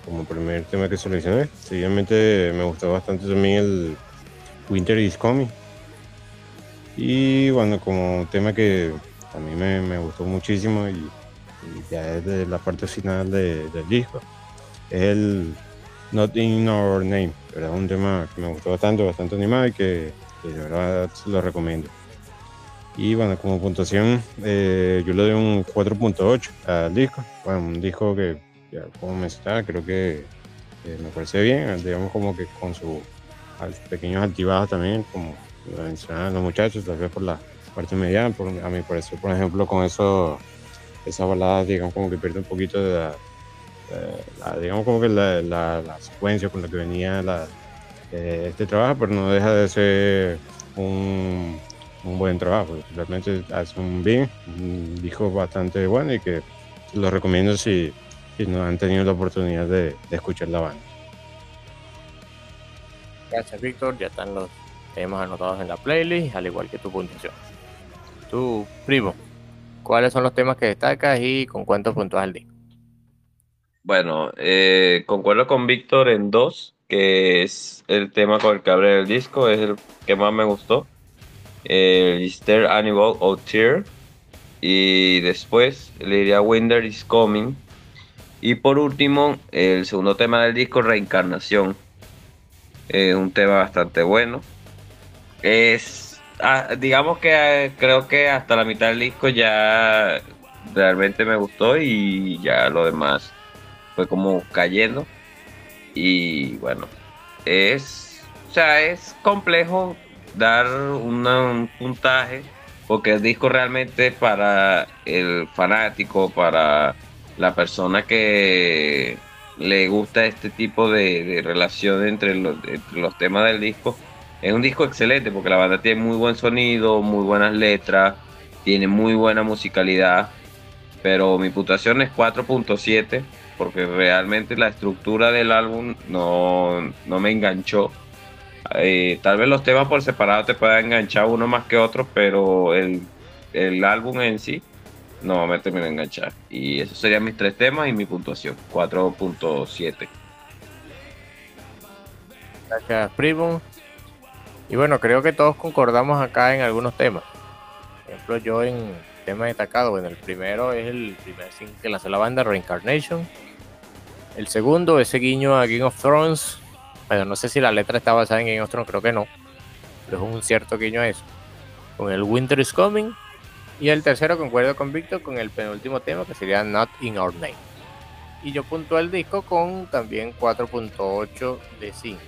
como primer tema que seleccioné. Seguidamente me gustó bastante también el Winter is Coming. Y bueno, como tema que a mí me, gustó muchísimo y, ya desde la parte final del disco, es el Not in Our Name. Es un tema que me gustó bastante, bastante animado y que, de verdad lo recomiendo. Y bueno, como puntuación, eh, yo le doy un 4.8 al disco. Bueno, un disco que ya como mencionaba, creo que me parece bien, digamos como que con sus pequeños activados también, como lo mencionaban los muchachos, tal vez por la parte mediana, por, a mi parecer, por ejemplo, con eso, esa balada, digamos como que pierde un poquito de la, digamos como que la, la, secuencia con la que venía la, eh, este trabajo, pero no deja de ser un, un buen trabajo, realmente hace un bien, un disco bastante bueno y que lo recomiendo si no han tenido la oportunidad de, escuchar la banda. Gracias, Víctor. Ya están los temas anotados en la playlist, al igual que tu puntuación. Tu primo, ¿cuáles son los temas que destacas y con cuántos puntos al día? Bueno, eh, concuerdo con Víctor en dos, que es el tema con el que abre el disco, es el que más me gustó. El Easter Animal of Tear. Y después le diría Winter is Coming, y por último, el segundo tema del disco, Reencarnación. Es un tema bastante bueno. Es, ah, digamos que eh, creo que hasta la mitad del disco ya realmente me gustó y ya lo demás fue como cayendo. Y bueno, es, o sea, es complejo dar un puntaje porque el disco realmente para el fanático, para la persona que le gusta este tipo de, relación entre los, temas del disco, es un disco excelente porque la banda tiene muy buen sonido, muy buenas letras, tiene muy buena musicalidad, pero mi puntuación es 4.7 porque realmente la estructura del álbum no, me enganchó. Eh, tal vez los temas por separado te puedan enganchar uno más que otro, pero el, el álbum en sí no me termino de enganchar. Y esos serían mis tres temas y mi puntuación, 4.7. Gracias, primo. Y bueno, creo que todos concordamos acá en algunos temas. Por ejemplo, yo en tema destacado, bueno, el primero es el primer single que lanzó la banda, Reincarnation. El segundo, ese guiño a Game of Thrones. Bueno, no sé si la letra está basada en Game of Thrones, creo que no. Pero es un cierto guiño a eso. Con el Winter is Coming. Y el tercero, concuerdo con Víctor, con el penúltimo tema, que sería Not in Our Name. Y yo puntué el disco con también 4.8 de 5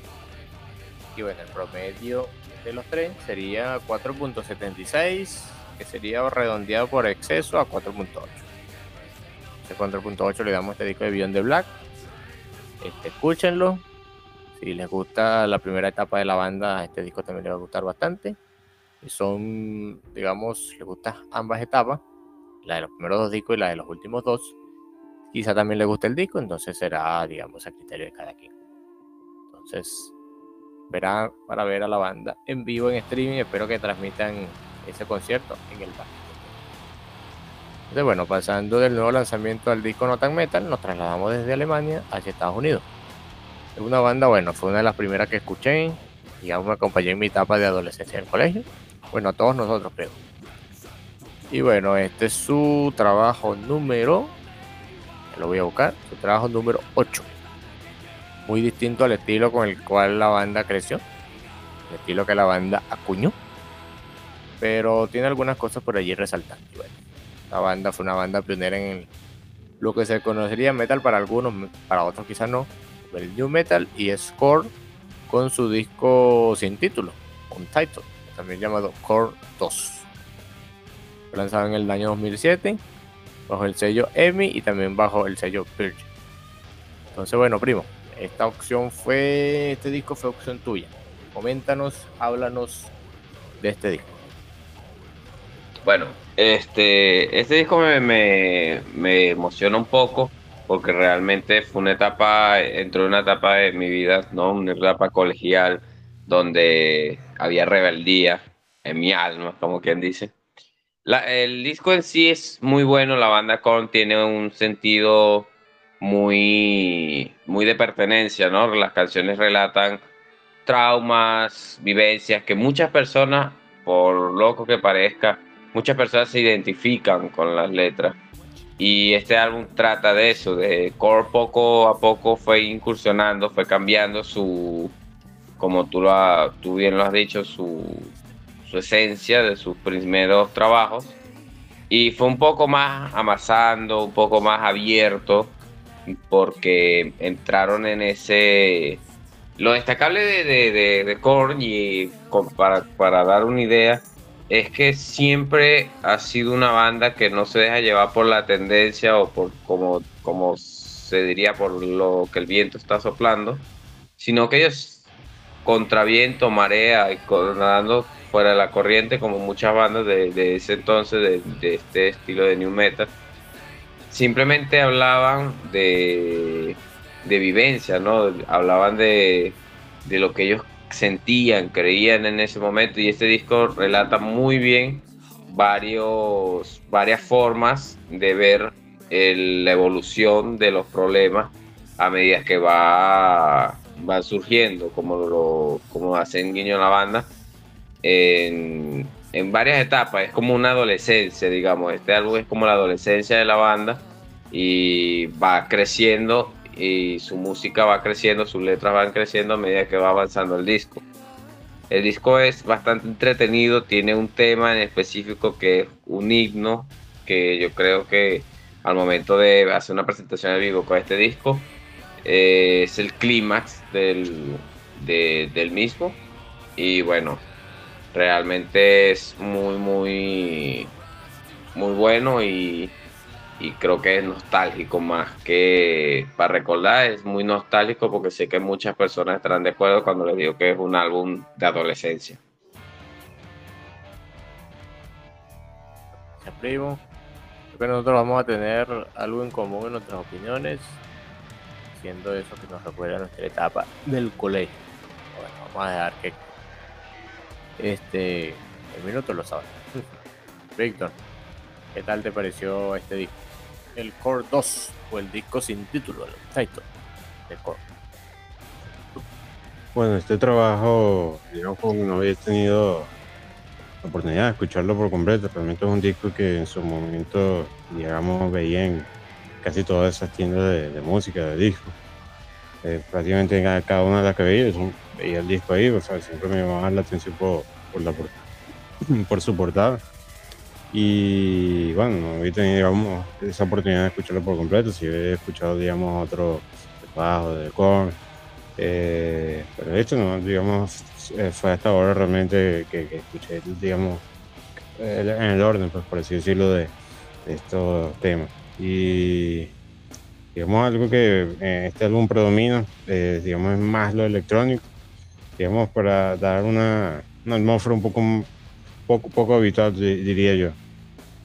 y bueno, el promedio de los tres sería 4.76, que sería redondeado por exceso a 4.8. Ese 4.8 le damos este disco de Beyond the Black. Este, escúchenlo. Si les gusta la primera etapa de la banda, este disco también les va a gustar bastante. Y son, digamos, les gustan ambas etapas, la de los primeros dos discos y la de los últimos dos. Quizá también les guste el disco, entonces será, digamos, a criterio de cada quien. Entonces, verán para ver a la banda en vivo en streaming. Espero que transmitan ese concierto en el bar. Entonces, bueno, pasando del nuevo lanzamiento del disco No Tan Metal, nos trasladamos desde Alemania hacia Estados Unidos. Es una banda, bueno, fue una de las primeras que escuché, digamos, me acompañó en mi etapa de adolescencia en el colegio. Bueno, a todos nosotros, creo. Y bueno, este es su trabajo número, lo voy a buscar, su trabajo número 8 muy distinto al estilo con el cual la banda creció, el estilo que la banda acuñó, pero tiene algunas cosas por allí resaltando. la banda fue una banda pionera en lo que se conocería metal para algunos, para otros quizás no, el new metal y score con su disco sin título, un title, también llamado Core 2. Fue lanzado en el año 2007 bajo el sello EMI y también bajo el sello Virgin. Entonces, bueno, primo, esta opción fue, este disco fue opción tuya. Coméntanos, háblanos de este disco. Bueno, este, este disco me, me, emociona un poco porque realmente fue una etapa, entró en una etapa de mi vida, ¿no? Una etapa colegial donde había rebeldía en mi alma, como quien dice. el disco en sí es muy bueno, la banda Korn tiene un sentido muy, muy de pertenencia, ¿no? Las canciones relatan traumas, vivencias que muchas personas, por loco que parezca, muchas personas se identifican con las letras. Y este álbum trata de eso, de Core poco a poco fue incursionando, fue cambiando su, como tú, lo tú bien lo has dicho, su, su esencia de sus primeros trabajos. Y fue un poco más amasando, un poco más abierto porque entraron en ese... Lo destacable de, de, de, Korn y para, para, dar una idea es que siempre ha sido una banda que no se deja llevar por la tendencia o por como, como se diría por lo que el viento está soplando, sino que ellos contra viento, marea y nadando fuera de la corriente como muchas bandas de, de ese entonces de, de este estilo de new metal simplemente hablaban de, de vivencia, ¿no? Hablaban de, de lo que ellos sentían, creían en ese momento y este disco relata muy bien varios, varias formas de ver la evolución de los problemas a medida que va, va surgiendo, como, lo, como hacen guiño la banda, en, en varias etapas, es como una adolescencia, digamos, este álbum es como la adolescencia de la banda y va creciendo y su música va creciendo, sus letras van creciendo a medida que va avanzando el disco. El disco es bastante entretenido, tiene un tema en específico que es un himno, que yo creo que al momento de hacer una presentación en vivo con este disco, eh, es el clímax del, del mismo. Y bueno, realmente es muy, muy, muy bueno y, creo que es nostálgico más que para recordar, es muy nostálgico porque sé que muchas personas estarán de acuerdo cuando les digo que es un álbum de adolescencia. Primo, creo que nosotros vamos a tener algo en común en nuestras opiniones, siendo eso que nos recuerda nuestra etapa del colegio. Bueno, vamos a dejar que este, el minuto lo sabe. Víctor, ¿qué tal te pareció este disco? El Core 2 o el disco sin título, el title de Core. Bueno, este trabajo, digamos, como no había tenido la oportunidad de escucharlo por completo. Realmente es un disco que en su momento, digamos, veía en casi todas esas tiendas de, música, de discos. Eh, prácticamente en cada una de las que veía, veía el disco ahí, o sea, siempre me llamaba la atención por, la, por su portada. Y bueno, no había tenido esa oportunidad de escucharlo por completo, si he escuchado digamos otro bajo de Korn, eh, pero de hecho no, digamos, eh, fue hasta ahora realmente que, escuché digamos en el orden, pues por así decirlo, de, estos temas. Y digamos algo que en este álbum predomina, eh, digamos es más lo electrónico, digamos para dar una, una atmósfera un poco poco, poco habitual, diría yo.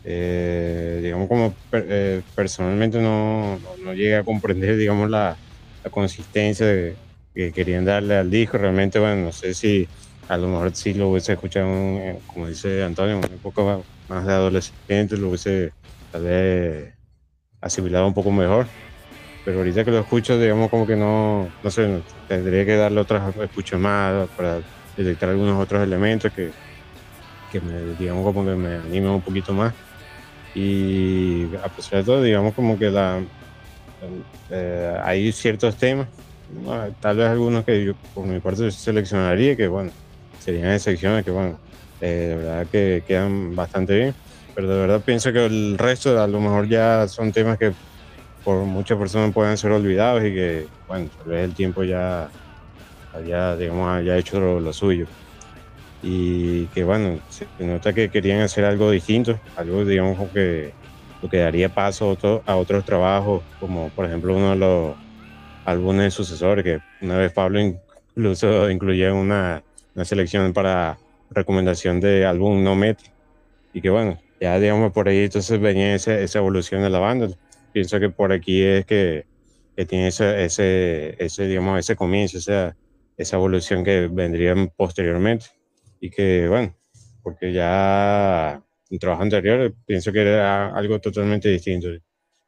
Eh, digamos como eh, personalmente no, no, llegué a comprender, digamos, la, la consistencia que querían darle al disco. Realmente, bueno, no sé si a lo mejor si lo hubiese escuchado, como dice Antonio, en una época más de adolescente, lo hubiese tal vez asimilado un poco mejor. Pero ahorita que lo escucho, digamos como que no, no sé, tendría que darle otras escuchas más para detectar algunos otros elementos que, que me, digamos como que me animen un poquito más. Y a pesar de todo, digamos como que la, eh, hay ciertos temas, tal vez algunos que yo por mi parte seleccionaría, que bueno, serían excepciones que bueno, eh, de verdad que quedan bastante bien, pero de verdad pienso que el resto a lo mejor ya son temas que por muchas personas pueden ser olvidados y que bueno, tal vez el tiempo ya haya, digamos, haya hecho lo suyo y que bueno, se nota que querían hacer algo distinto, algo digamos que lo que daría paso a, otros trabajos, como por ejemplo uno de los álbumes sucesores, que una vez Pablo incluso incluía una, una selección para recomendación de álbum no met y que bueno, ya digamos por ahí entonces venía esa, esa evolución de la banda. Pienso que por aquí es que, que tiene ese, ese, ese, digamos, ese comienzo, esa, esa evolución que vendría posteriormente y que, bueno, porque ya en trabajo anterior pienso que era algo totalmente distinto.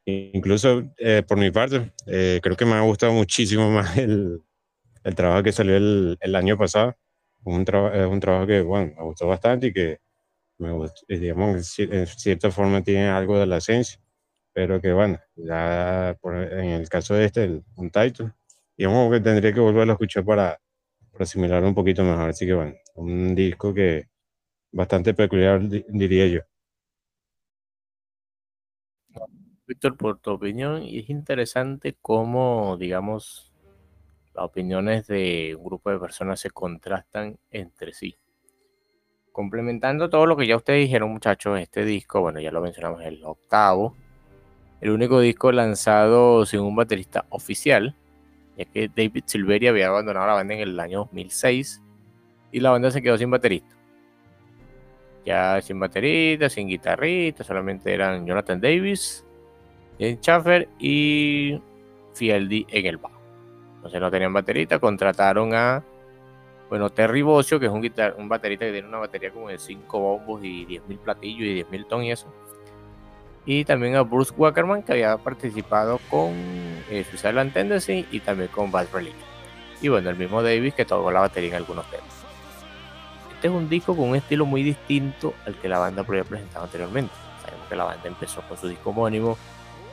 Incluso eh, por mi parte, eh, creo que me ha gustado muchísimo más el, el trabajo que salió el, el año pasado. Un es un trabajo que, bueno, me gustó bastante y que, me gustó, digamos, en cierta forma tiene algo de la esencia, pero que, bueno, ya por, en el caso de este, el, un title, digamos que tendría que volverlo a escuchar para, para asimilarlo un poquito mejor. Así que, bueno, un disco que bastante peculiar, diría yo. Víctor, por tu opinión, es interesante cómo, digamos, las opiniones de un grupo de personas se contrastan entre sí. Complementando todo lo que ya ustedes dijeron, muchachos, este disco, bueno, ya lo mencionamos, el octavo, el único disco lanzado sin un baterista oficial, ya que David Silveri había abandonado la banda en el año 2006 y la banda se quedó sin baterista. Ya sin baterista, sin guitarrista, solamente eran Jonathan Davis, James Schaffer y Fieldy en el bajo. Entonces no tenían baterista, contrataron a bueno, Terry Bocio, que es un, un baterista que tiene una batería como de 5 bombos y 10.000 platillos y 10.000 ton y eso. Y también a Bruce Wackerman, que había participado con eh, Suicide Tendency y también con Bad Relief. Y bueno, el mismo Davis que tocó la batería en algunos temas. Este es un disco con un estilo muy distinto al que la banda había presentado anteriormente. Sabemos que la banda empezó con su disco homónimo,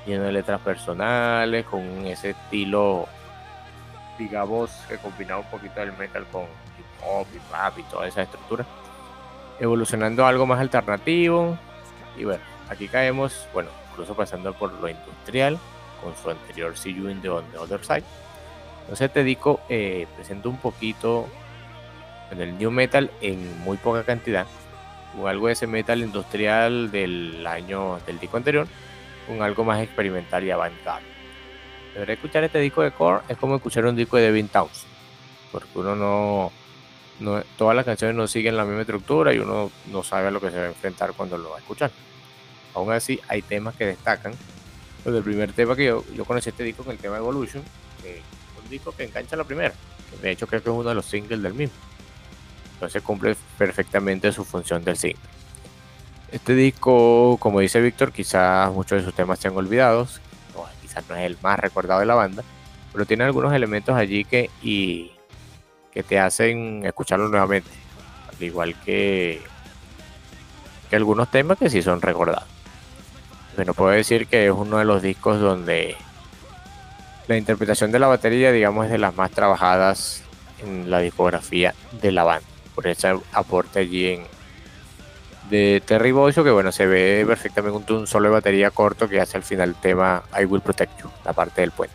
lleno de letras personales, con ese estilo, digamos, que combinaba un poquito del metal con hip hop y rap y toda esa estructura, evolucionando a algo más alternativo. Y bueno, aquí caemos, bueno, incluso pasando por lo industrial, con su anterior See You in the, Other Side. Entonces este disco eh, un poquito en el new metal en muy poca cantidad, o algo de ese metal industrial del año del disco anterior, con algo más experimental y avant-garde. Debería escuchar este disco de core es como escuchar un disco de Devin Towns, porque uno no, no, todas las canciones no siguen la misma estructura y uno no sabe a lo que se va a enfrentar cuando lo va a escuchar. Aún así, hay temas que destacan. Pues el primer tema que yo, yo conocí este disco el tema Evolution, es un disco que engancha la primera. de hecho, creo que es uno de los singles del mismo. Entonces cumple perfectamente su función del single. Este disco, como dice Víctor, quizás muchos de sus temas sean olvidados, quizás no es el más recordado de la banda, pero tiene algunos elementos allí que, te hacen escucharlo nuevamente. Al igual que algunos temas que sí son recordados. Bueno, puedo decir que es uno de los discos donde la interpretación de la batería, digamos, es de las más trabajadas en la discografía de la banda. Por ese aporte allí en de Terry Bozzio, que bueno, se ve perfectamente un solo de batería corto que hace al final el tema I Will Protect You, la parte del puente.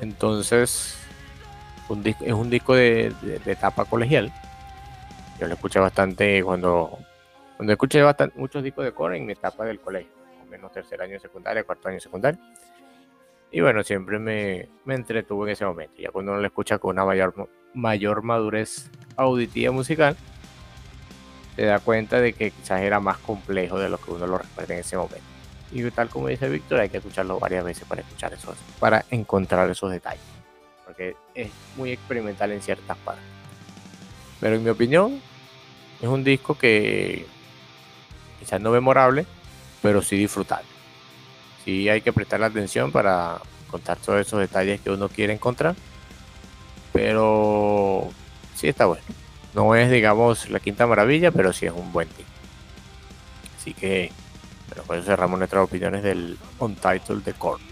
Entonces, es un disco de, etapa colegial. Yo lo escuché bastante cuando, cuando escuché bastante, muchos discos de core en mi etapa del colegio, menos tercer año de secundaria, cuarto año de secundaria. Y bueno, siempre me, me entretuvo en ese momento. Ya cuando uno lo escucha con una mayor, mayor madurez auditiva musical, se da cuenta de que quizás era más complejo de lo que uno lo recuerda en ese momento. Y tal como dice Víctor, hay que escucharlo varias veces para escuchar esos, para encontrar esos detalles. Porque es muy experimental en ciertas partes. Pero en mi opinión, es un disco que quizás no memorable, pero sí disfrutable sí hay que prestarle atención para contar todos esos detalles que uno quiere encontrar. Pero sí está bueno. No es, digamos, la quinta maravilla, pero sí es un buen team. Así que, bueno, por eso cerramos nuestras opiniones del Untitled de Core.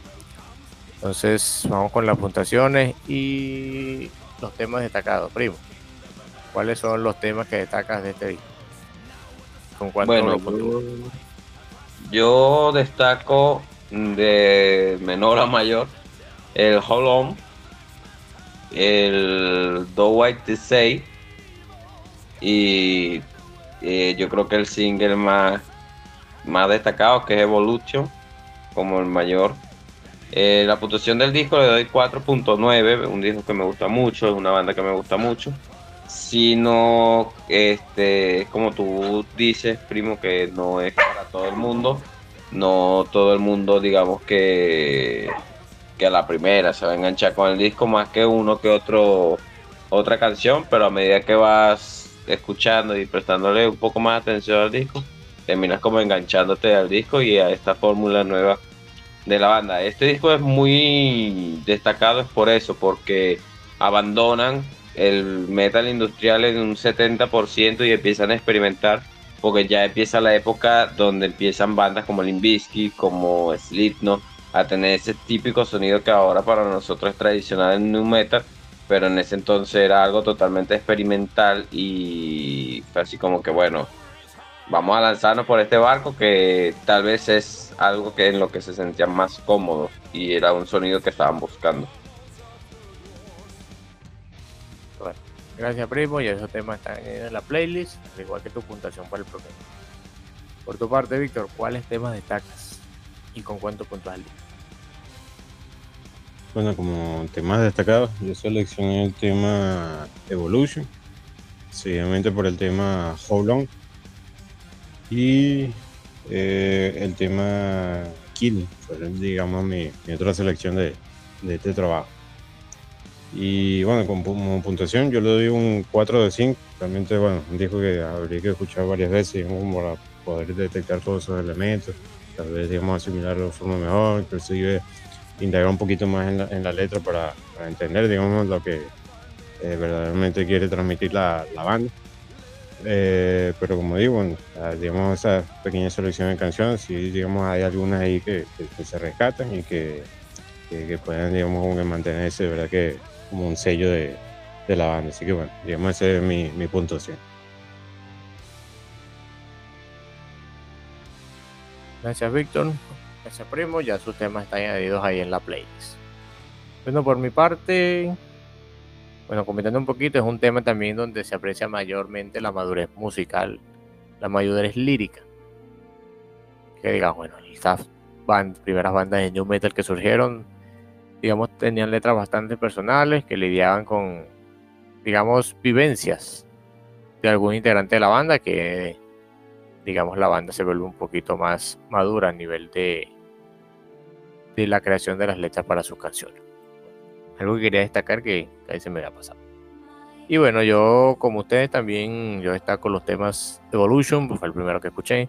Entonces, vamos con las puntuaciones y los temas destacados. Primo, ¿cuáles son los temas que destacas de este disco? ¿Con cuánto bueno, yo, yo destaco de menor a mayor, el Hold On, el Do White to Say y eh, yo creo que el single más, más destacado que es Evolution como el mayor. Eh, la puntuación del disco le doy 4.9, un disco que me gusta mucho, es una banda que me gusta mucho. Si no, este, como tú dices, primo, que no es para todo el mundo no todo el mundo, digamos que, que a la primera se va a enganchar con el disco más que uno que otro otra canción, pero a medida que vas escuchando y prestándole un poco más atención al disco, terminas como enganchándote al disco y a esta fórmula nueva de la banda. Este disco es muy destacado es por eso, porque abandonan el metal industrial en un 70% y empiezan a experimentar porque ya empieza la época donde empiezan bandas como Limbisky, como Slipknot, a tener ese típico sonido que ahora para nosotros es tradicional en New Metal, pero en ese entonces era algo totalmente experimental y fue así como que bueno, vamos a lanzarnos por este barco que tal vez es algo que en lo que se sentían más cómodos y era un sonido que estaban buscando. Gracias, primo. Y esos temas están en la playlist, al igual que tu puntuación para el programa. Por tu parte, Víctor, ¿cuáles temas destacas y con cuánto puntual? Bueno, como temas destacados, yo seleccioné el tema Evolution, seguidamente por el tema How Long y eh, el tema Kill, fue digamos mi, otra selección de este trabajo. Y bueno, como puntuación yo le doy un 4 de 5. Realmente, bueno, dijo que habría que escuchar varias veces para poder detectar todos esos elementos. Tal vez, digamos, asimilarlo de forma mejor, inclusive indagar un poquito más en la, en la letra para, entender, digamos, lo que eh, verdaderamente quiere transmitir la, banda. Eh, pero como digo, digamos, esa pequeña selección de canciones, sí, digamos, hay algunas ahí que, que, se rescatan y que, que, pueden, digamos, mantenerse, ¿verdad? Que, como un sello de, la banda. Así que bueno, digamos, ese es mi, mi puntuación. Gracias, Víctor. Gracias, primo. Ya sus temas están añadidos ahí en la playlist. Bueno, por mi parte, bueno, comentando un poquito, es un tema también donde se aprecia mayormente la madurez musical, la madurez lírica. Que diga, bueno, estas band, primeras bandas de New Metal que surgieron digamos, tenían letras bastante personales que lidiaban con, digamos, vivencias de algún integrante de la banda que, digamos, la banda se vuelve un poquito más madura a nivel de, de la creación de las letras para sus canciones. Algo que quería destacar que, ahí se me había pasado. Y bueno, yo como ustedes también, yo destaco los temas Evolution, pues fue el primero que escuché.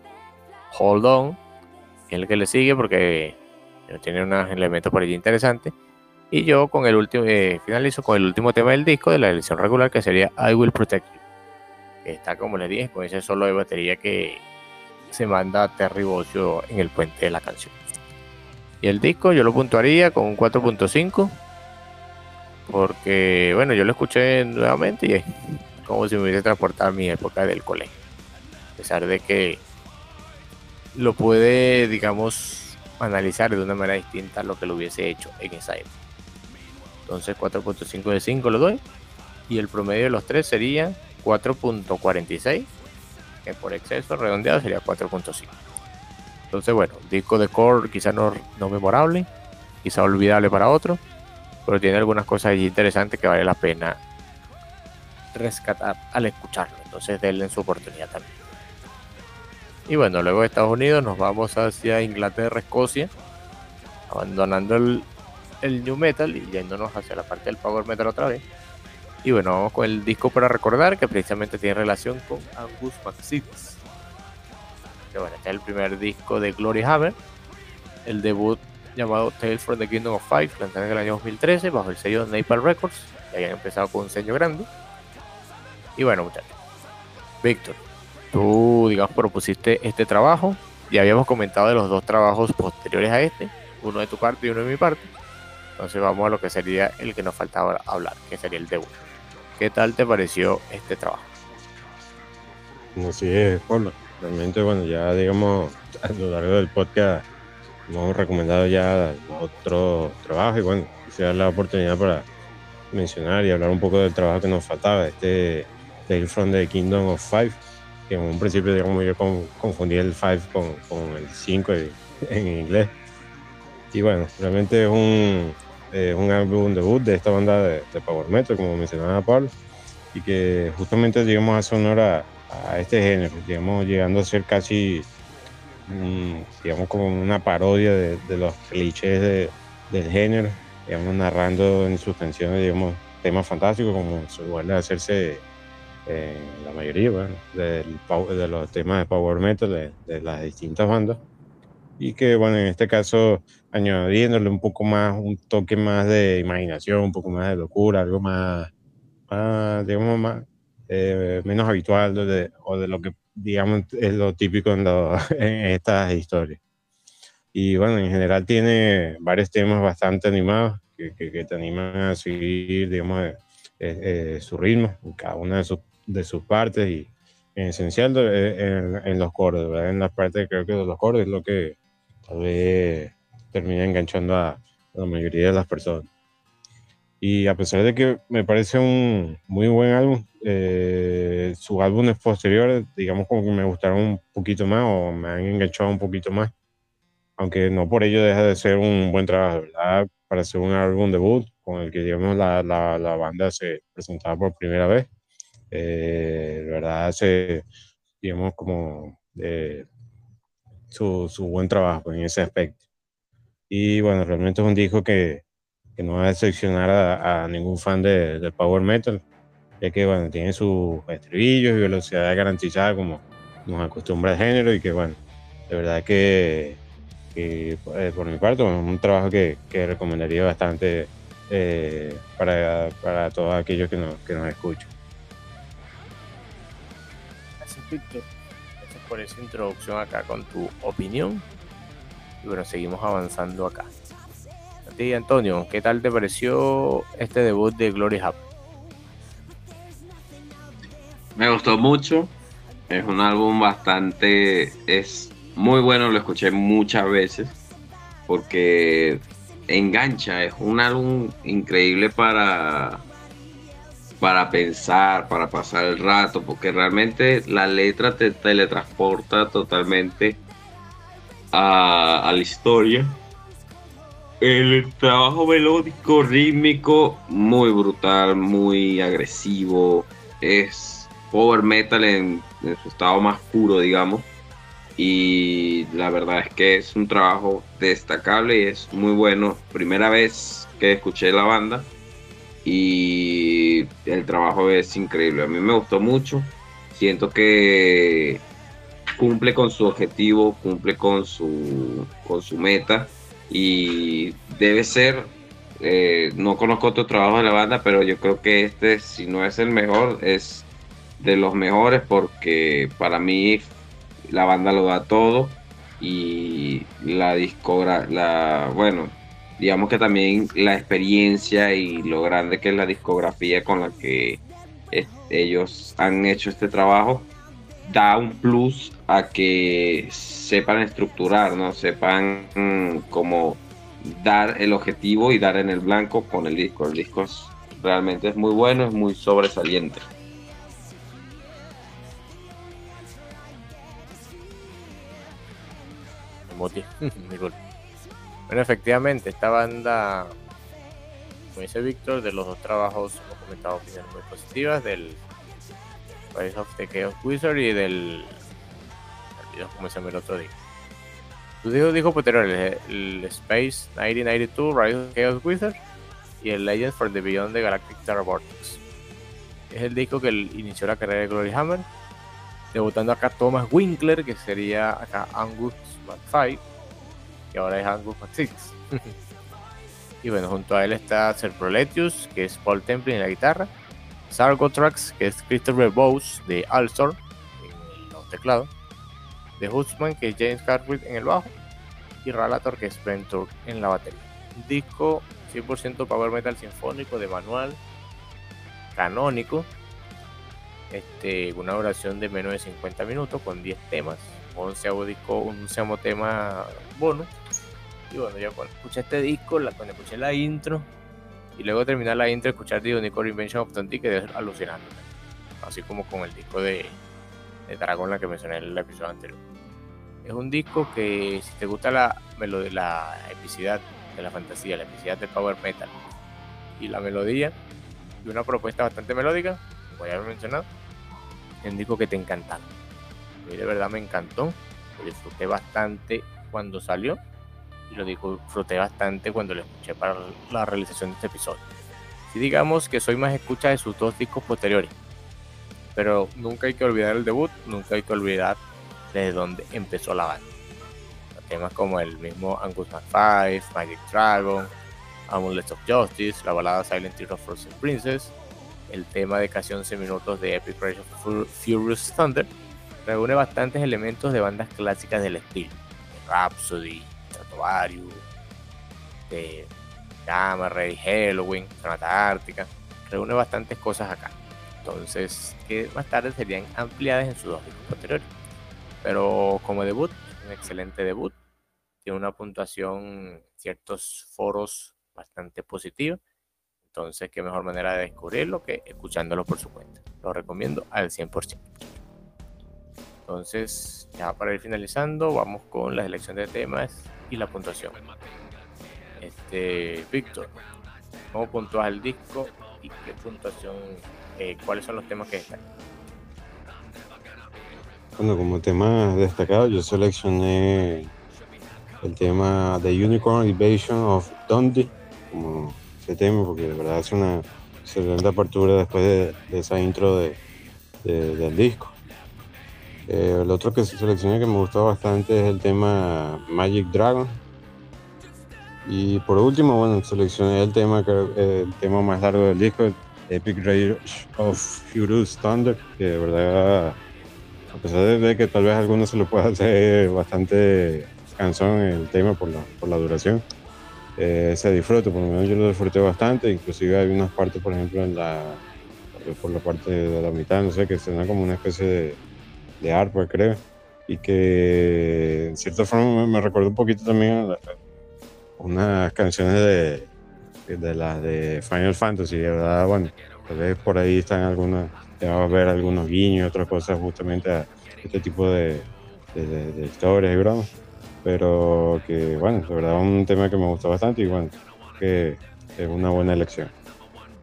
Hold On, el que le sigue porque tiene unos elementos por allí interesantes. Y yo con el último, eh, finalizo con el último tema del disco de la edición regular que sería I Will Protect You. Que está, como les dije, con ese solo de batería que se manda Terry Bozzio en el puente de la canción. Y el disco yo lo puntuaría con un 4.5. Porque, bueno, yo lo escuché nuevamente y es como si me hubiese transportado a mi época del colegio. A pesar de que lo puede, digamos, analizar de una manera distinta a lo que lo hubiese hecho en esa época. Entonces 4.5 de 5 lo doy. Y el promedio de los tres sería 4.46. Que por exceso redondeado sería 4.5. Entonces bueno, disco de core quizá no, no memorable. Quizá olvidable para otro. Pero tiene algunas cosas interesantes que vale la pena rescatar al escucharlo. Entonces denle su oportunidad también. Y bueno, luego de Estados Unidos nos vamos hacia Inglaterra, Escocia, abandonando el, el New Metal y yéndonos hacia la parte del Power Metal otra vez. Y bueno, vamos con el disco para recordar que precisamente tiene relación con Angus Maxix. Que bueno, este es el primer disco de Glory Hammer, el debut llamado Tales from the Kingdom of Five, lanzado en el año 2013 bajo el sello de Napalm Records, que habían empezado con un sello grande. Y bueno, muchachos, Víctor, tú, digamos, propusiste este trabajo. Ya habíamos comentado de los dos trabajos posteriores a este, uno de tu parte y uno de mi parte. Entonces vamos a lo que sería el que nos faltaba hablar, que sería el debut. ¿Qué tal te pareció este trabajo? Así es, Pablo. Realmente, bueno, ya digamos, a lo largo del podcast hemos recomendado ya otro trabajo y bueno, quisiera la oportunidad para mencionar y hablar un poco del trabajo que nos faltaba, este Tale from the Kingdom of Five, que en un principio digamos yo confundí el Five con, con el 5 en inglés. Y bueno, realmente es un, eh, un álbum debut de esta banda de, Power Metal, como mencionaba Pablo, y que justamente llegamos a sonar a, a este género, digamos, llegando a ser casi, digamos, como una parodia de, los clichés del género, digamos, narrando en sus canciones, digamos, temas fantásticos, como suele hacerse eh, la mayoría, bueno, del, de los temas de Power Metal de, de las distintas bandas. Y que bueno, en este caso añadiéndole un poco más, un toque más de imaginación, un poco más de locura, algo más, digamos, más, eh, menos habitual de, o de lo que, digamos, es lo típico en, en, estas historias. Y bueno, en general tiene varios temas bastante animados que, que, te animan a seguir, digamos, eh, eh, su ritmo en cada una de, sus de sus partes y en esencial en, en, los cordes, ¿verdad? En la parte creo que de los cordes es lo que tal vez termina enganchando a, la mayoría de las personas. Y a pesar de que me parece un muy buen álbum, eh, sus álbumes posteriores, digamos como que me gustaron un poquito más o me han enganchado un poquito más. Aunque no por ello deja de ser un buen trabajo, ¿verdad? Para ser un álbum debut con el que, digamos, la, la, la banda se presentaba por primera vez. Eh, verdad, se, digamos, como eh, su, su buen trabajo en ese aspecto. Y bueno, realmente es un disco que, que no va a decepcionar a, a ningún fan de, del power metal, ya que bueno, tiene sus estribillos y velocidad garantizada como nos acostumbra el género y que bueno, de verdad que, que eh, por mi parte es un trabajo que, que recomendaría bastante eh, para, para, todos aquellos que nos, que nos escuchan. Gracias, por esa introducción acá con tu opinión. Y bueno, seguimos avanzando acá. A ti, Antonio, ¿qué tal te pareció este debut de Glory Hub? Me gustó mucho. Es un álbum bastante. Es muy bueno, lo escuché muchas veces. Porque engancha. Es un álbum increíble para para pensar, para pasar el rato, porque realmente la letra te teletransporta totalmente a, la historia. El trabajo melódico, rítmico, muy brutal, muy agresivo. Es power metal en, en su estado más puro, digamos. Y la verdad es que es un trabajo destacable y es muy bueno. Primera vez que escuché la banda y el trabajo es increíble. A mí me gustó mucho. Siento que cumple con su objetivo, cumple con su, con su meta y debe ser eh, no conozco otro trabajo de la banda, pero yo creo que este, si no es el mejor, es de los mejores porque para mí la banda lo da todo y la discogra, la, bueno, digamos que también la experiencia y lo grande que es la discografía con la que ellos han hecho este trabajo da un plus a que sepan estructurar, ¿no? Sepan mm, cómo dar el objetivo y dar en el blanco con el disco. El disco realmente es muy bueno, es muy sobresaliente. bueno, efectivamente, esta banda, como dice Víctor, de los dos trabajos hemos comentado opiniones muy positivas, del Rise of the Chaos Wizard y del... se llama el otro día. Tú dijo, dijo el, el, Space 1992, Rise of Chaos Wizard y el Legends for the Beyond the Galactic Star Vortex. Es el disco que inició la carrera de Glory Hammer, debutando acá Thomas Winkler, que sería acá Angus McFly, que ahora es Angus McSix. y bueno, junto a él está Sir Proletius, que es Paul Temple en la guitarra, Sargotrax, que es Christopher Bowes de Alstor en los teclados, The Husman, que es James Cartwright en el bajo, y Ralator, que es Ben en la batería. Disco 100% power metal sinfónico de manual, canónico, este, una duración de menos de 50 minutos con 10 temas, 11 disco, un tema bono. Y bueno, ya cuando escuché este disco, cuando escuché la intro, y luego terminar la intro, escuchar Unicorn Invention of Tonti, que es alucinante. Así como con el disco de, de Dragon, la que mencioné en el episodio anterior. Es un disco que, si te gusta la, la epicidad de la fantasía, la epicidad del power metal y la melodía, y una propuesta bastante melódica, como ya he mencionado, es un disco que te encanta. A mí de verdad me encantó, lo disfruté bastante cuando salió y lo disfruté bastante cuando lo escuché para la realización de este episodio. Si digamos que soy más escucha de sus dos discos posteriores, pero nunca hay que olvidar el debut, nunca hay que olvidar desde dónde empezó la banda. Temas como el mismo Angus Five, Magic Dragon, Amulet of Justice, la balada Silent Tears of Frozen Princess, el tema de casi 11 minutos de Epic Rage of Furious Thunder, reúne bastantes elementos de bandas clásicas del estilo. Rhapsody, Stratovarius, de Gamma Ray, Halloween, Sonata Ártica. Reúne bastantes cosas acá. Entonces, que más tarde serían ampliadas en sus dos discos posteriores. Pero como debut, un excelente debut. Tiene una puntuación, ciertos foros bastante positiva. Entonces, qué mejor manera de descubrirlo que escuchándolo por su cuenta. Lo recomiendo al 100%. Entonces, ya para ir finalizando, vamos con la selección de temas y la puntuación. Este, Víctor, ¿cómo puntúas el disco y qué puntuación, eh, cuáles son los temas que están? Bueno, como tema destacado, yo seleccioné el tema The Unicorn Invasion of Dundee como ese tema, porque de verdad es una excelente apertura después de, esa intro de, del disco. Eh, el otro que seleccioné que me gustó bastante es el tema Magic Dragon. Y por último, bueno, seleccioné el tema, el tema más largo del disco, Epic Rage of Furious Thunder, que de verdad, a pesar de que tal vez a algunos se lo pueda hacer bastante cansón el tema por la, por la duración, eh, se disfruta, por lo menos yo lo disfruté bastante, inclusive hay unas partes, por ejemplo, en la, por la parte de la mitad, no sé, que suena como una especie de de arpa, creo, y que en cierta forma me, recordó un poquito también unas canciones de, de las de Final Fantasy, de verdad, bueno, tal vez por ahí están algunas, te vas a ver algunos guiños otras cosas justamente a este tipo de, de, historias y bromas, pero que bueno, de verdad un tema que me gustó bastante y bueno, que es una buena elección.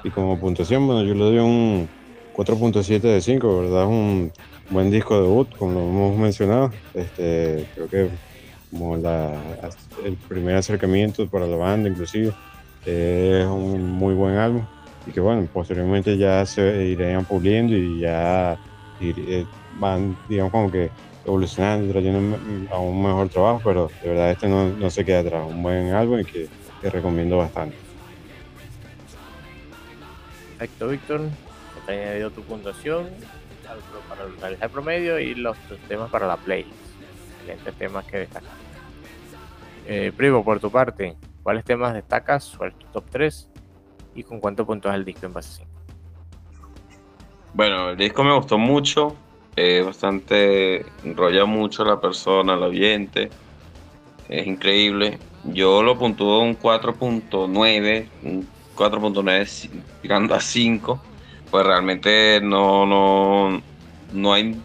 Y como puntuación, bueno, yo le doy un 4.7 de 5, ¿verdad? Es un buen disco debut, como lo hemos mencionado. Este, creo que como la, el primer acercamiento para la banda, inclusive, es un muy buen álbum. Y que bueno, posteriormente ya se irían puliendo y ya eh, van, digamos, como que evolucionando y trayendo a un mejor trabajo, pero de verdad este no, no se queda atrás. Un buen álbum y que, que recomiendo bastante. Perfecto, Víctor. Te he añadido tu puntuación para realizar el promedio y los, temas para la playlist. Excelentes temas que destacan. Eh, Primo, por tu parte, ¿cuáles temas destacas? ¿Cuál es top 3? ¿Y con cuánto puntos el disco en base 5? Bueno, el disco me gustó mucho. Eh, bastante enrolla mucho la persona, el oyente. Es increíble. Yo lo puntúo un 4.9, un 4.9 llegando a 5. Pues realmente no, no, no hay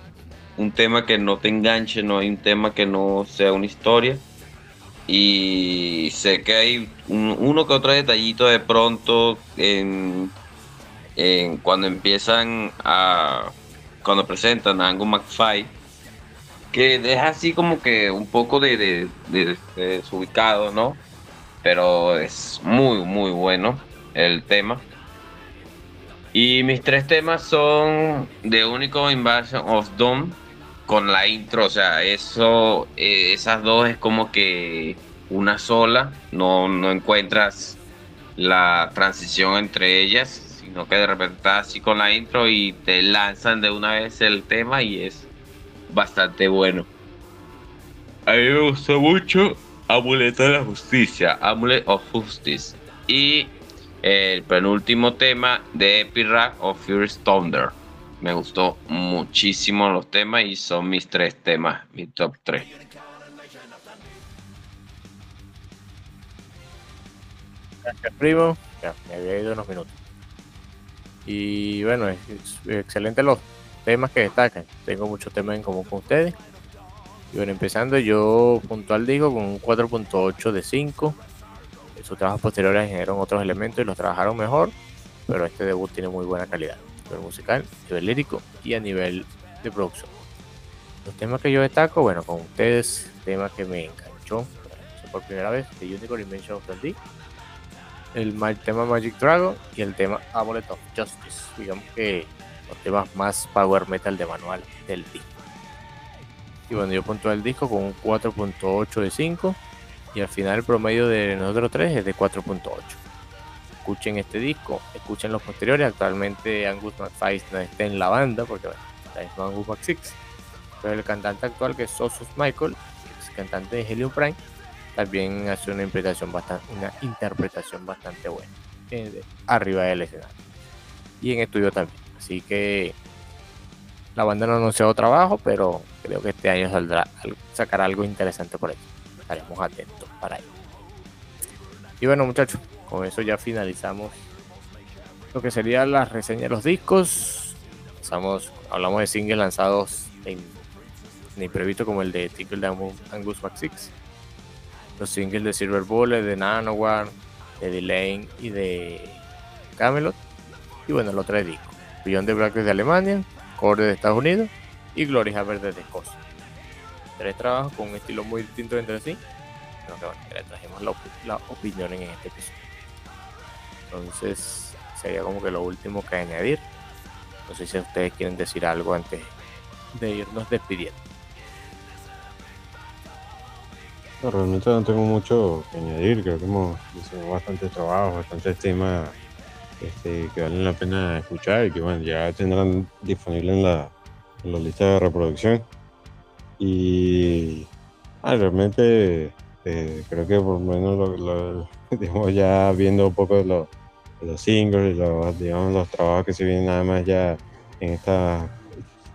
un tema que no te enganche, no hay un tema que no sea una historia. Y sé que hay uno que otro detallito de pronto en, cuando empiezan a. cuando presentan a Angus McFly, que deja así como que un poco de, de, de desubicado, ¿no? Pero es muy, muy bueno el tema. Y mis tres temas son The Único Invasion of Doom con la intro, o sea, eso, eh, esas dos es como que una sola, no, no encuentras la transición entre ellas, sino que de repente estás así con la intro y te lanzan de una vez el tema y es bastante bueno. A mí me gustó mucho Amuleto de la Justicia, Amulet of Justice. Y el penúltimo tema de Epic of Fierce Thunder. Me gustó muchísimo los temas y son mis tres temas, mi top 3. Gracias, primo. Ya, me había ido unos minutos. Y bueno, es, excelente los temas que destacan. Tengo muchos temas en común con ustedes. Y bueno, empezando yo puntual digo con un 4.8 de 5 sus trabajos posteriores generaron otros elementos y los trabajaron mejor, pero este debut tiene muy buena calidad, a nivel musical, a nivel lírico y a nivel de producción. Los temas que yo destaco, bueno, con ustedes, temas que me enganchó por primera vez, The Unicorn Invention of the D, el tema Magic Dragon y el tema Amulet of Justice, digamos que los temas más power metal de manual del disco. Y bueno, yo punto el disco con un 4.8 de 5 y al final el promedio de nosotros tres es de 4.8. Escuchen este disco, escuchen los posteriores. Actualmente Angus McFly no está en la banda porque bueno, está en Angus McSix. Pero el cantante actual que es Sosus Michael, ex cantante de Helium Prime, también hace una interpretación bastante, una interpretación bastante buena eh, arriba del escenario. Y en estudio también. Así que la banda no ha anunciado trabajo, pero creo que este año saldrá sacará algo interesante por ahí estaremos atentos para ello. Y bueno muchachos, con eso ya finalizamos lo que sería la reseña de los discos. hablamos de singles lanzados en, en imprevisto como el de Tickle de Angus Max 6. Los singles de Silver Bullet, de Nanowar, de Delane y de Camelot. Y bueno, los tres discos. Beyond de Black de Alemania, Core de Estados Unidos y Glory Hammer de Escocia tres trabajos con un estilo muy distinto entre sí. Pero que bueno, le trajimos la, opinión en este episodio. Entonces, sería como que lo último que añadir. No sé si ustedes quieren decir algo antes de irnos despidiendo. realmente no tengo mucho que añadir. Creo que hemos hecho bastante trabajo, bastantes temas este, que valen la pena escuchar y que bueno, ya tendrán disponible en la, en la lista de reproducción. Y ah, realmente eh, creo que por lo menos lo, digamos, ya viendo un poco de los, los singles, los, digamos, los trabajos que se vienen nada más ya en estas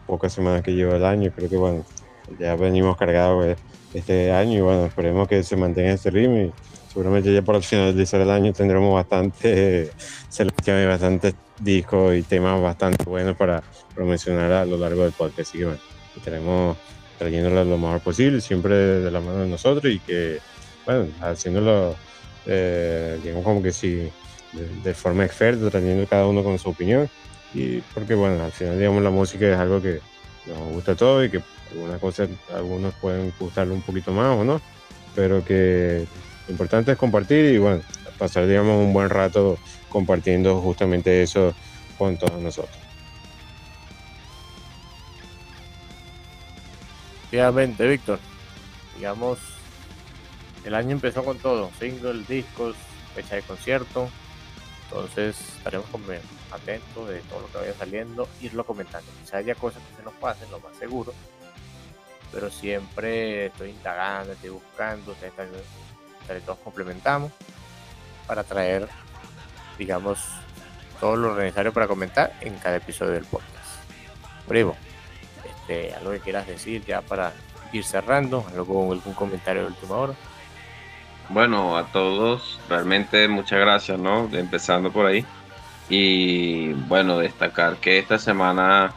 pocas semanas que lleva el año, creo que bueno, ya venimos cargados este año y bueno, esperemos que se mantenga este ritmo y seguramente ya el finalizar el año tendremos bastante selección y bastantes discos y temas bastante buenos para promocionar a lo largo del podcast. Así que bueno, tenemos trayéndolo lo mejor posible, siempre de la mano de nosotros y que, bueno, haciéndolo, eh, digamos, como que sí, de, forma experta, trayendo cada uno con su opinión. Y porque, bueno, al final, digamos, la música es algo que nos gusta a todos y que algunas cosas, algunos pueden gustarle un poquito más o no, pero que lo importante es compartir y, bueno, pasar, digamos, un buen rato compartiendo justamente eso con todos nosotros. Efectivamente, Víctor. Digamos, el año empezó con todo: singles, discos, fecha de concierto, Entonces estaremos atentos de todo lo que vaya saliendo, irlo comentando. Quizá haya cosas que se nos pasen, lo más seguro. Pero siempre estoy indagando, estoy buscando, ustedes también, todos complementamos para traer, digamos, todo lo necesario para comentar en cada episodio del podcast. Primo, este, algo que quieras decir ya para ir cerrando, algo, algún comentario de última hora. Bueno, a todos, realmente muchas gracias, ¿no? Empezando por ahí. Y bueno, destacar que esta semana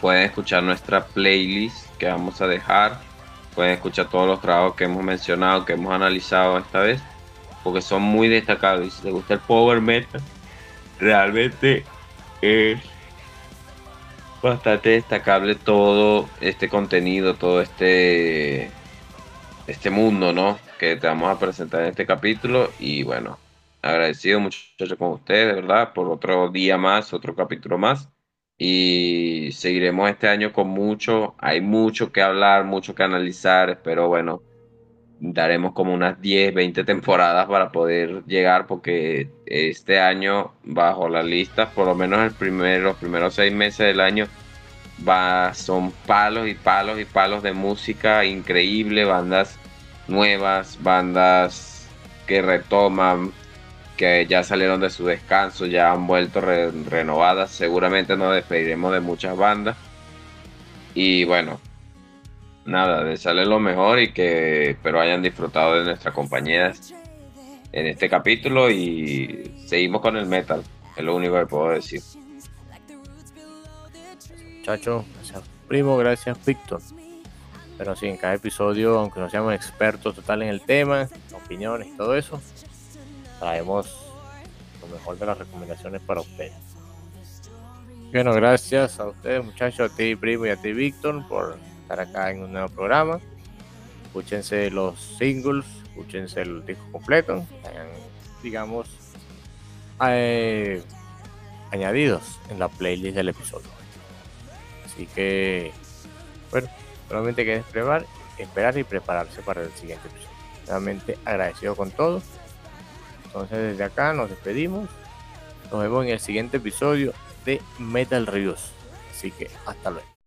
pueden escuchar nuestra playlist que vamos a dejar. Pueden escuchar todos los trabajos que hemos mencionado, que hemos analizado esta vez, porque son muy destacados. Y si te gusta el power metal, realmente es bastante destacable todo este contenido, todo este este mundo, ¿no? Que te vamos a presentar en este capítulo. Y bueno, agradecido muchachos con ustedes, de verdad, por otro día más, otro capítulo más. Y seguiremos este año con mucho, hay mucho que hablar, mucho que analizar. Espero, bueno, daremos como unas 10, 20 temporadas para poder llegar, porque este año, bajo la lista, por lo menos el los primeros seis meses del año, va, son palos y palos y palos de música increíble, bandas nuevas, bandas que retoman, que ya salieron de su descanso, ya han vuelto renovadas. Seguramente nos despediremos de muchas bandas. Y bueno, nada, desearles lo mejor y que espero hayan disfrutado de nuestra compañía en este capítulo y seguimos con el metal, es lo único que puedo decir. Muchachos, gracias primo, gracias Víctor. Pero sí, en cada episodio, aunque no seamos expertos total en el tema, opiniones y todo eso, traemos lo mejor de las recomendaciones para ustedes. Bueno, gracias a ustedes muchachos, a ti primo y a ti Víctor por estar acá en un nuevo programa. Escúchense los singles, escúchense el disco completo, digamos, eh, añadidos en la playlist del episodio. Así que, bueno, solamente hay que esperar, esperar y prepararse para el siguiente episodio. Realmente agradecido con todos. Entonces desde acá nos despedimos. Nos vemos en el siguiente episodio de Metal Reviews. Así que hasta luego.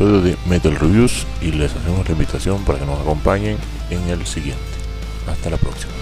De Metal Reviews y les hacemos la invitación para que nos acompañen en el siguiente. Hasta la próxima.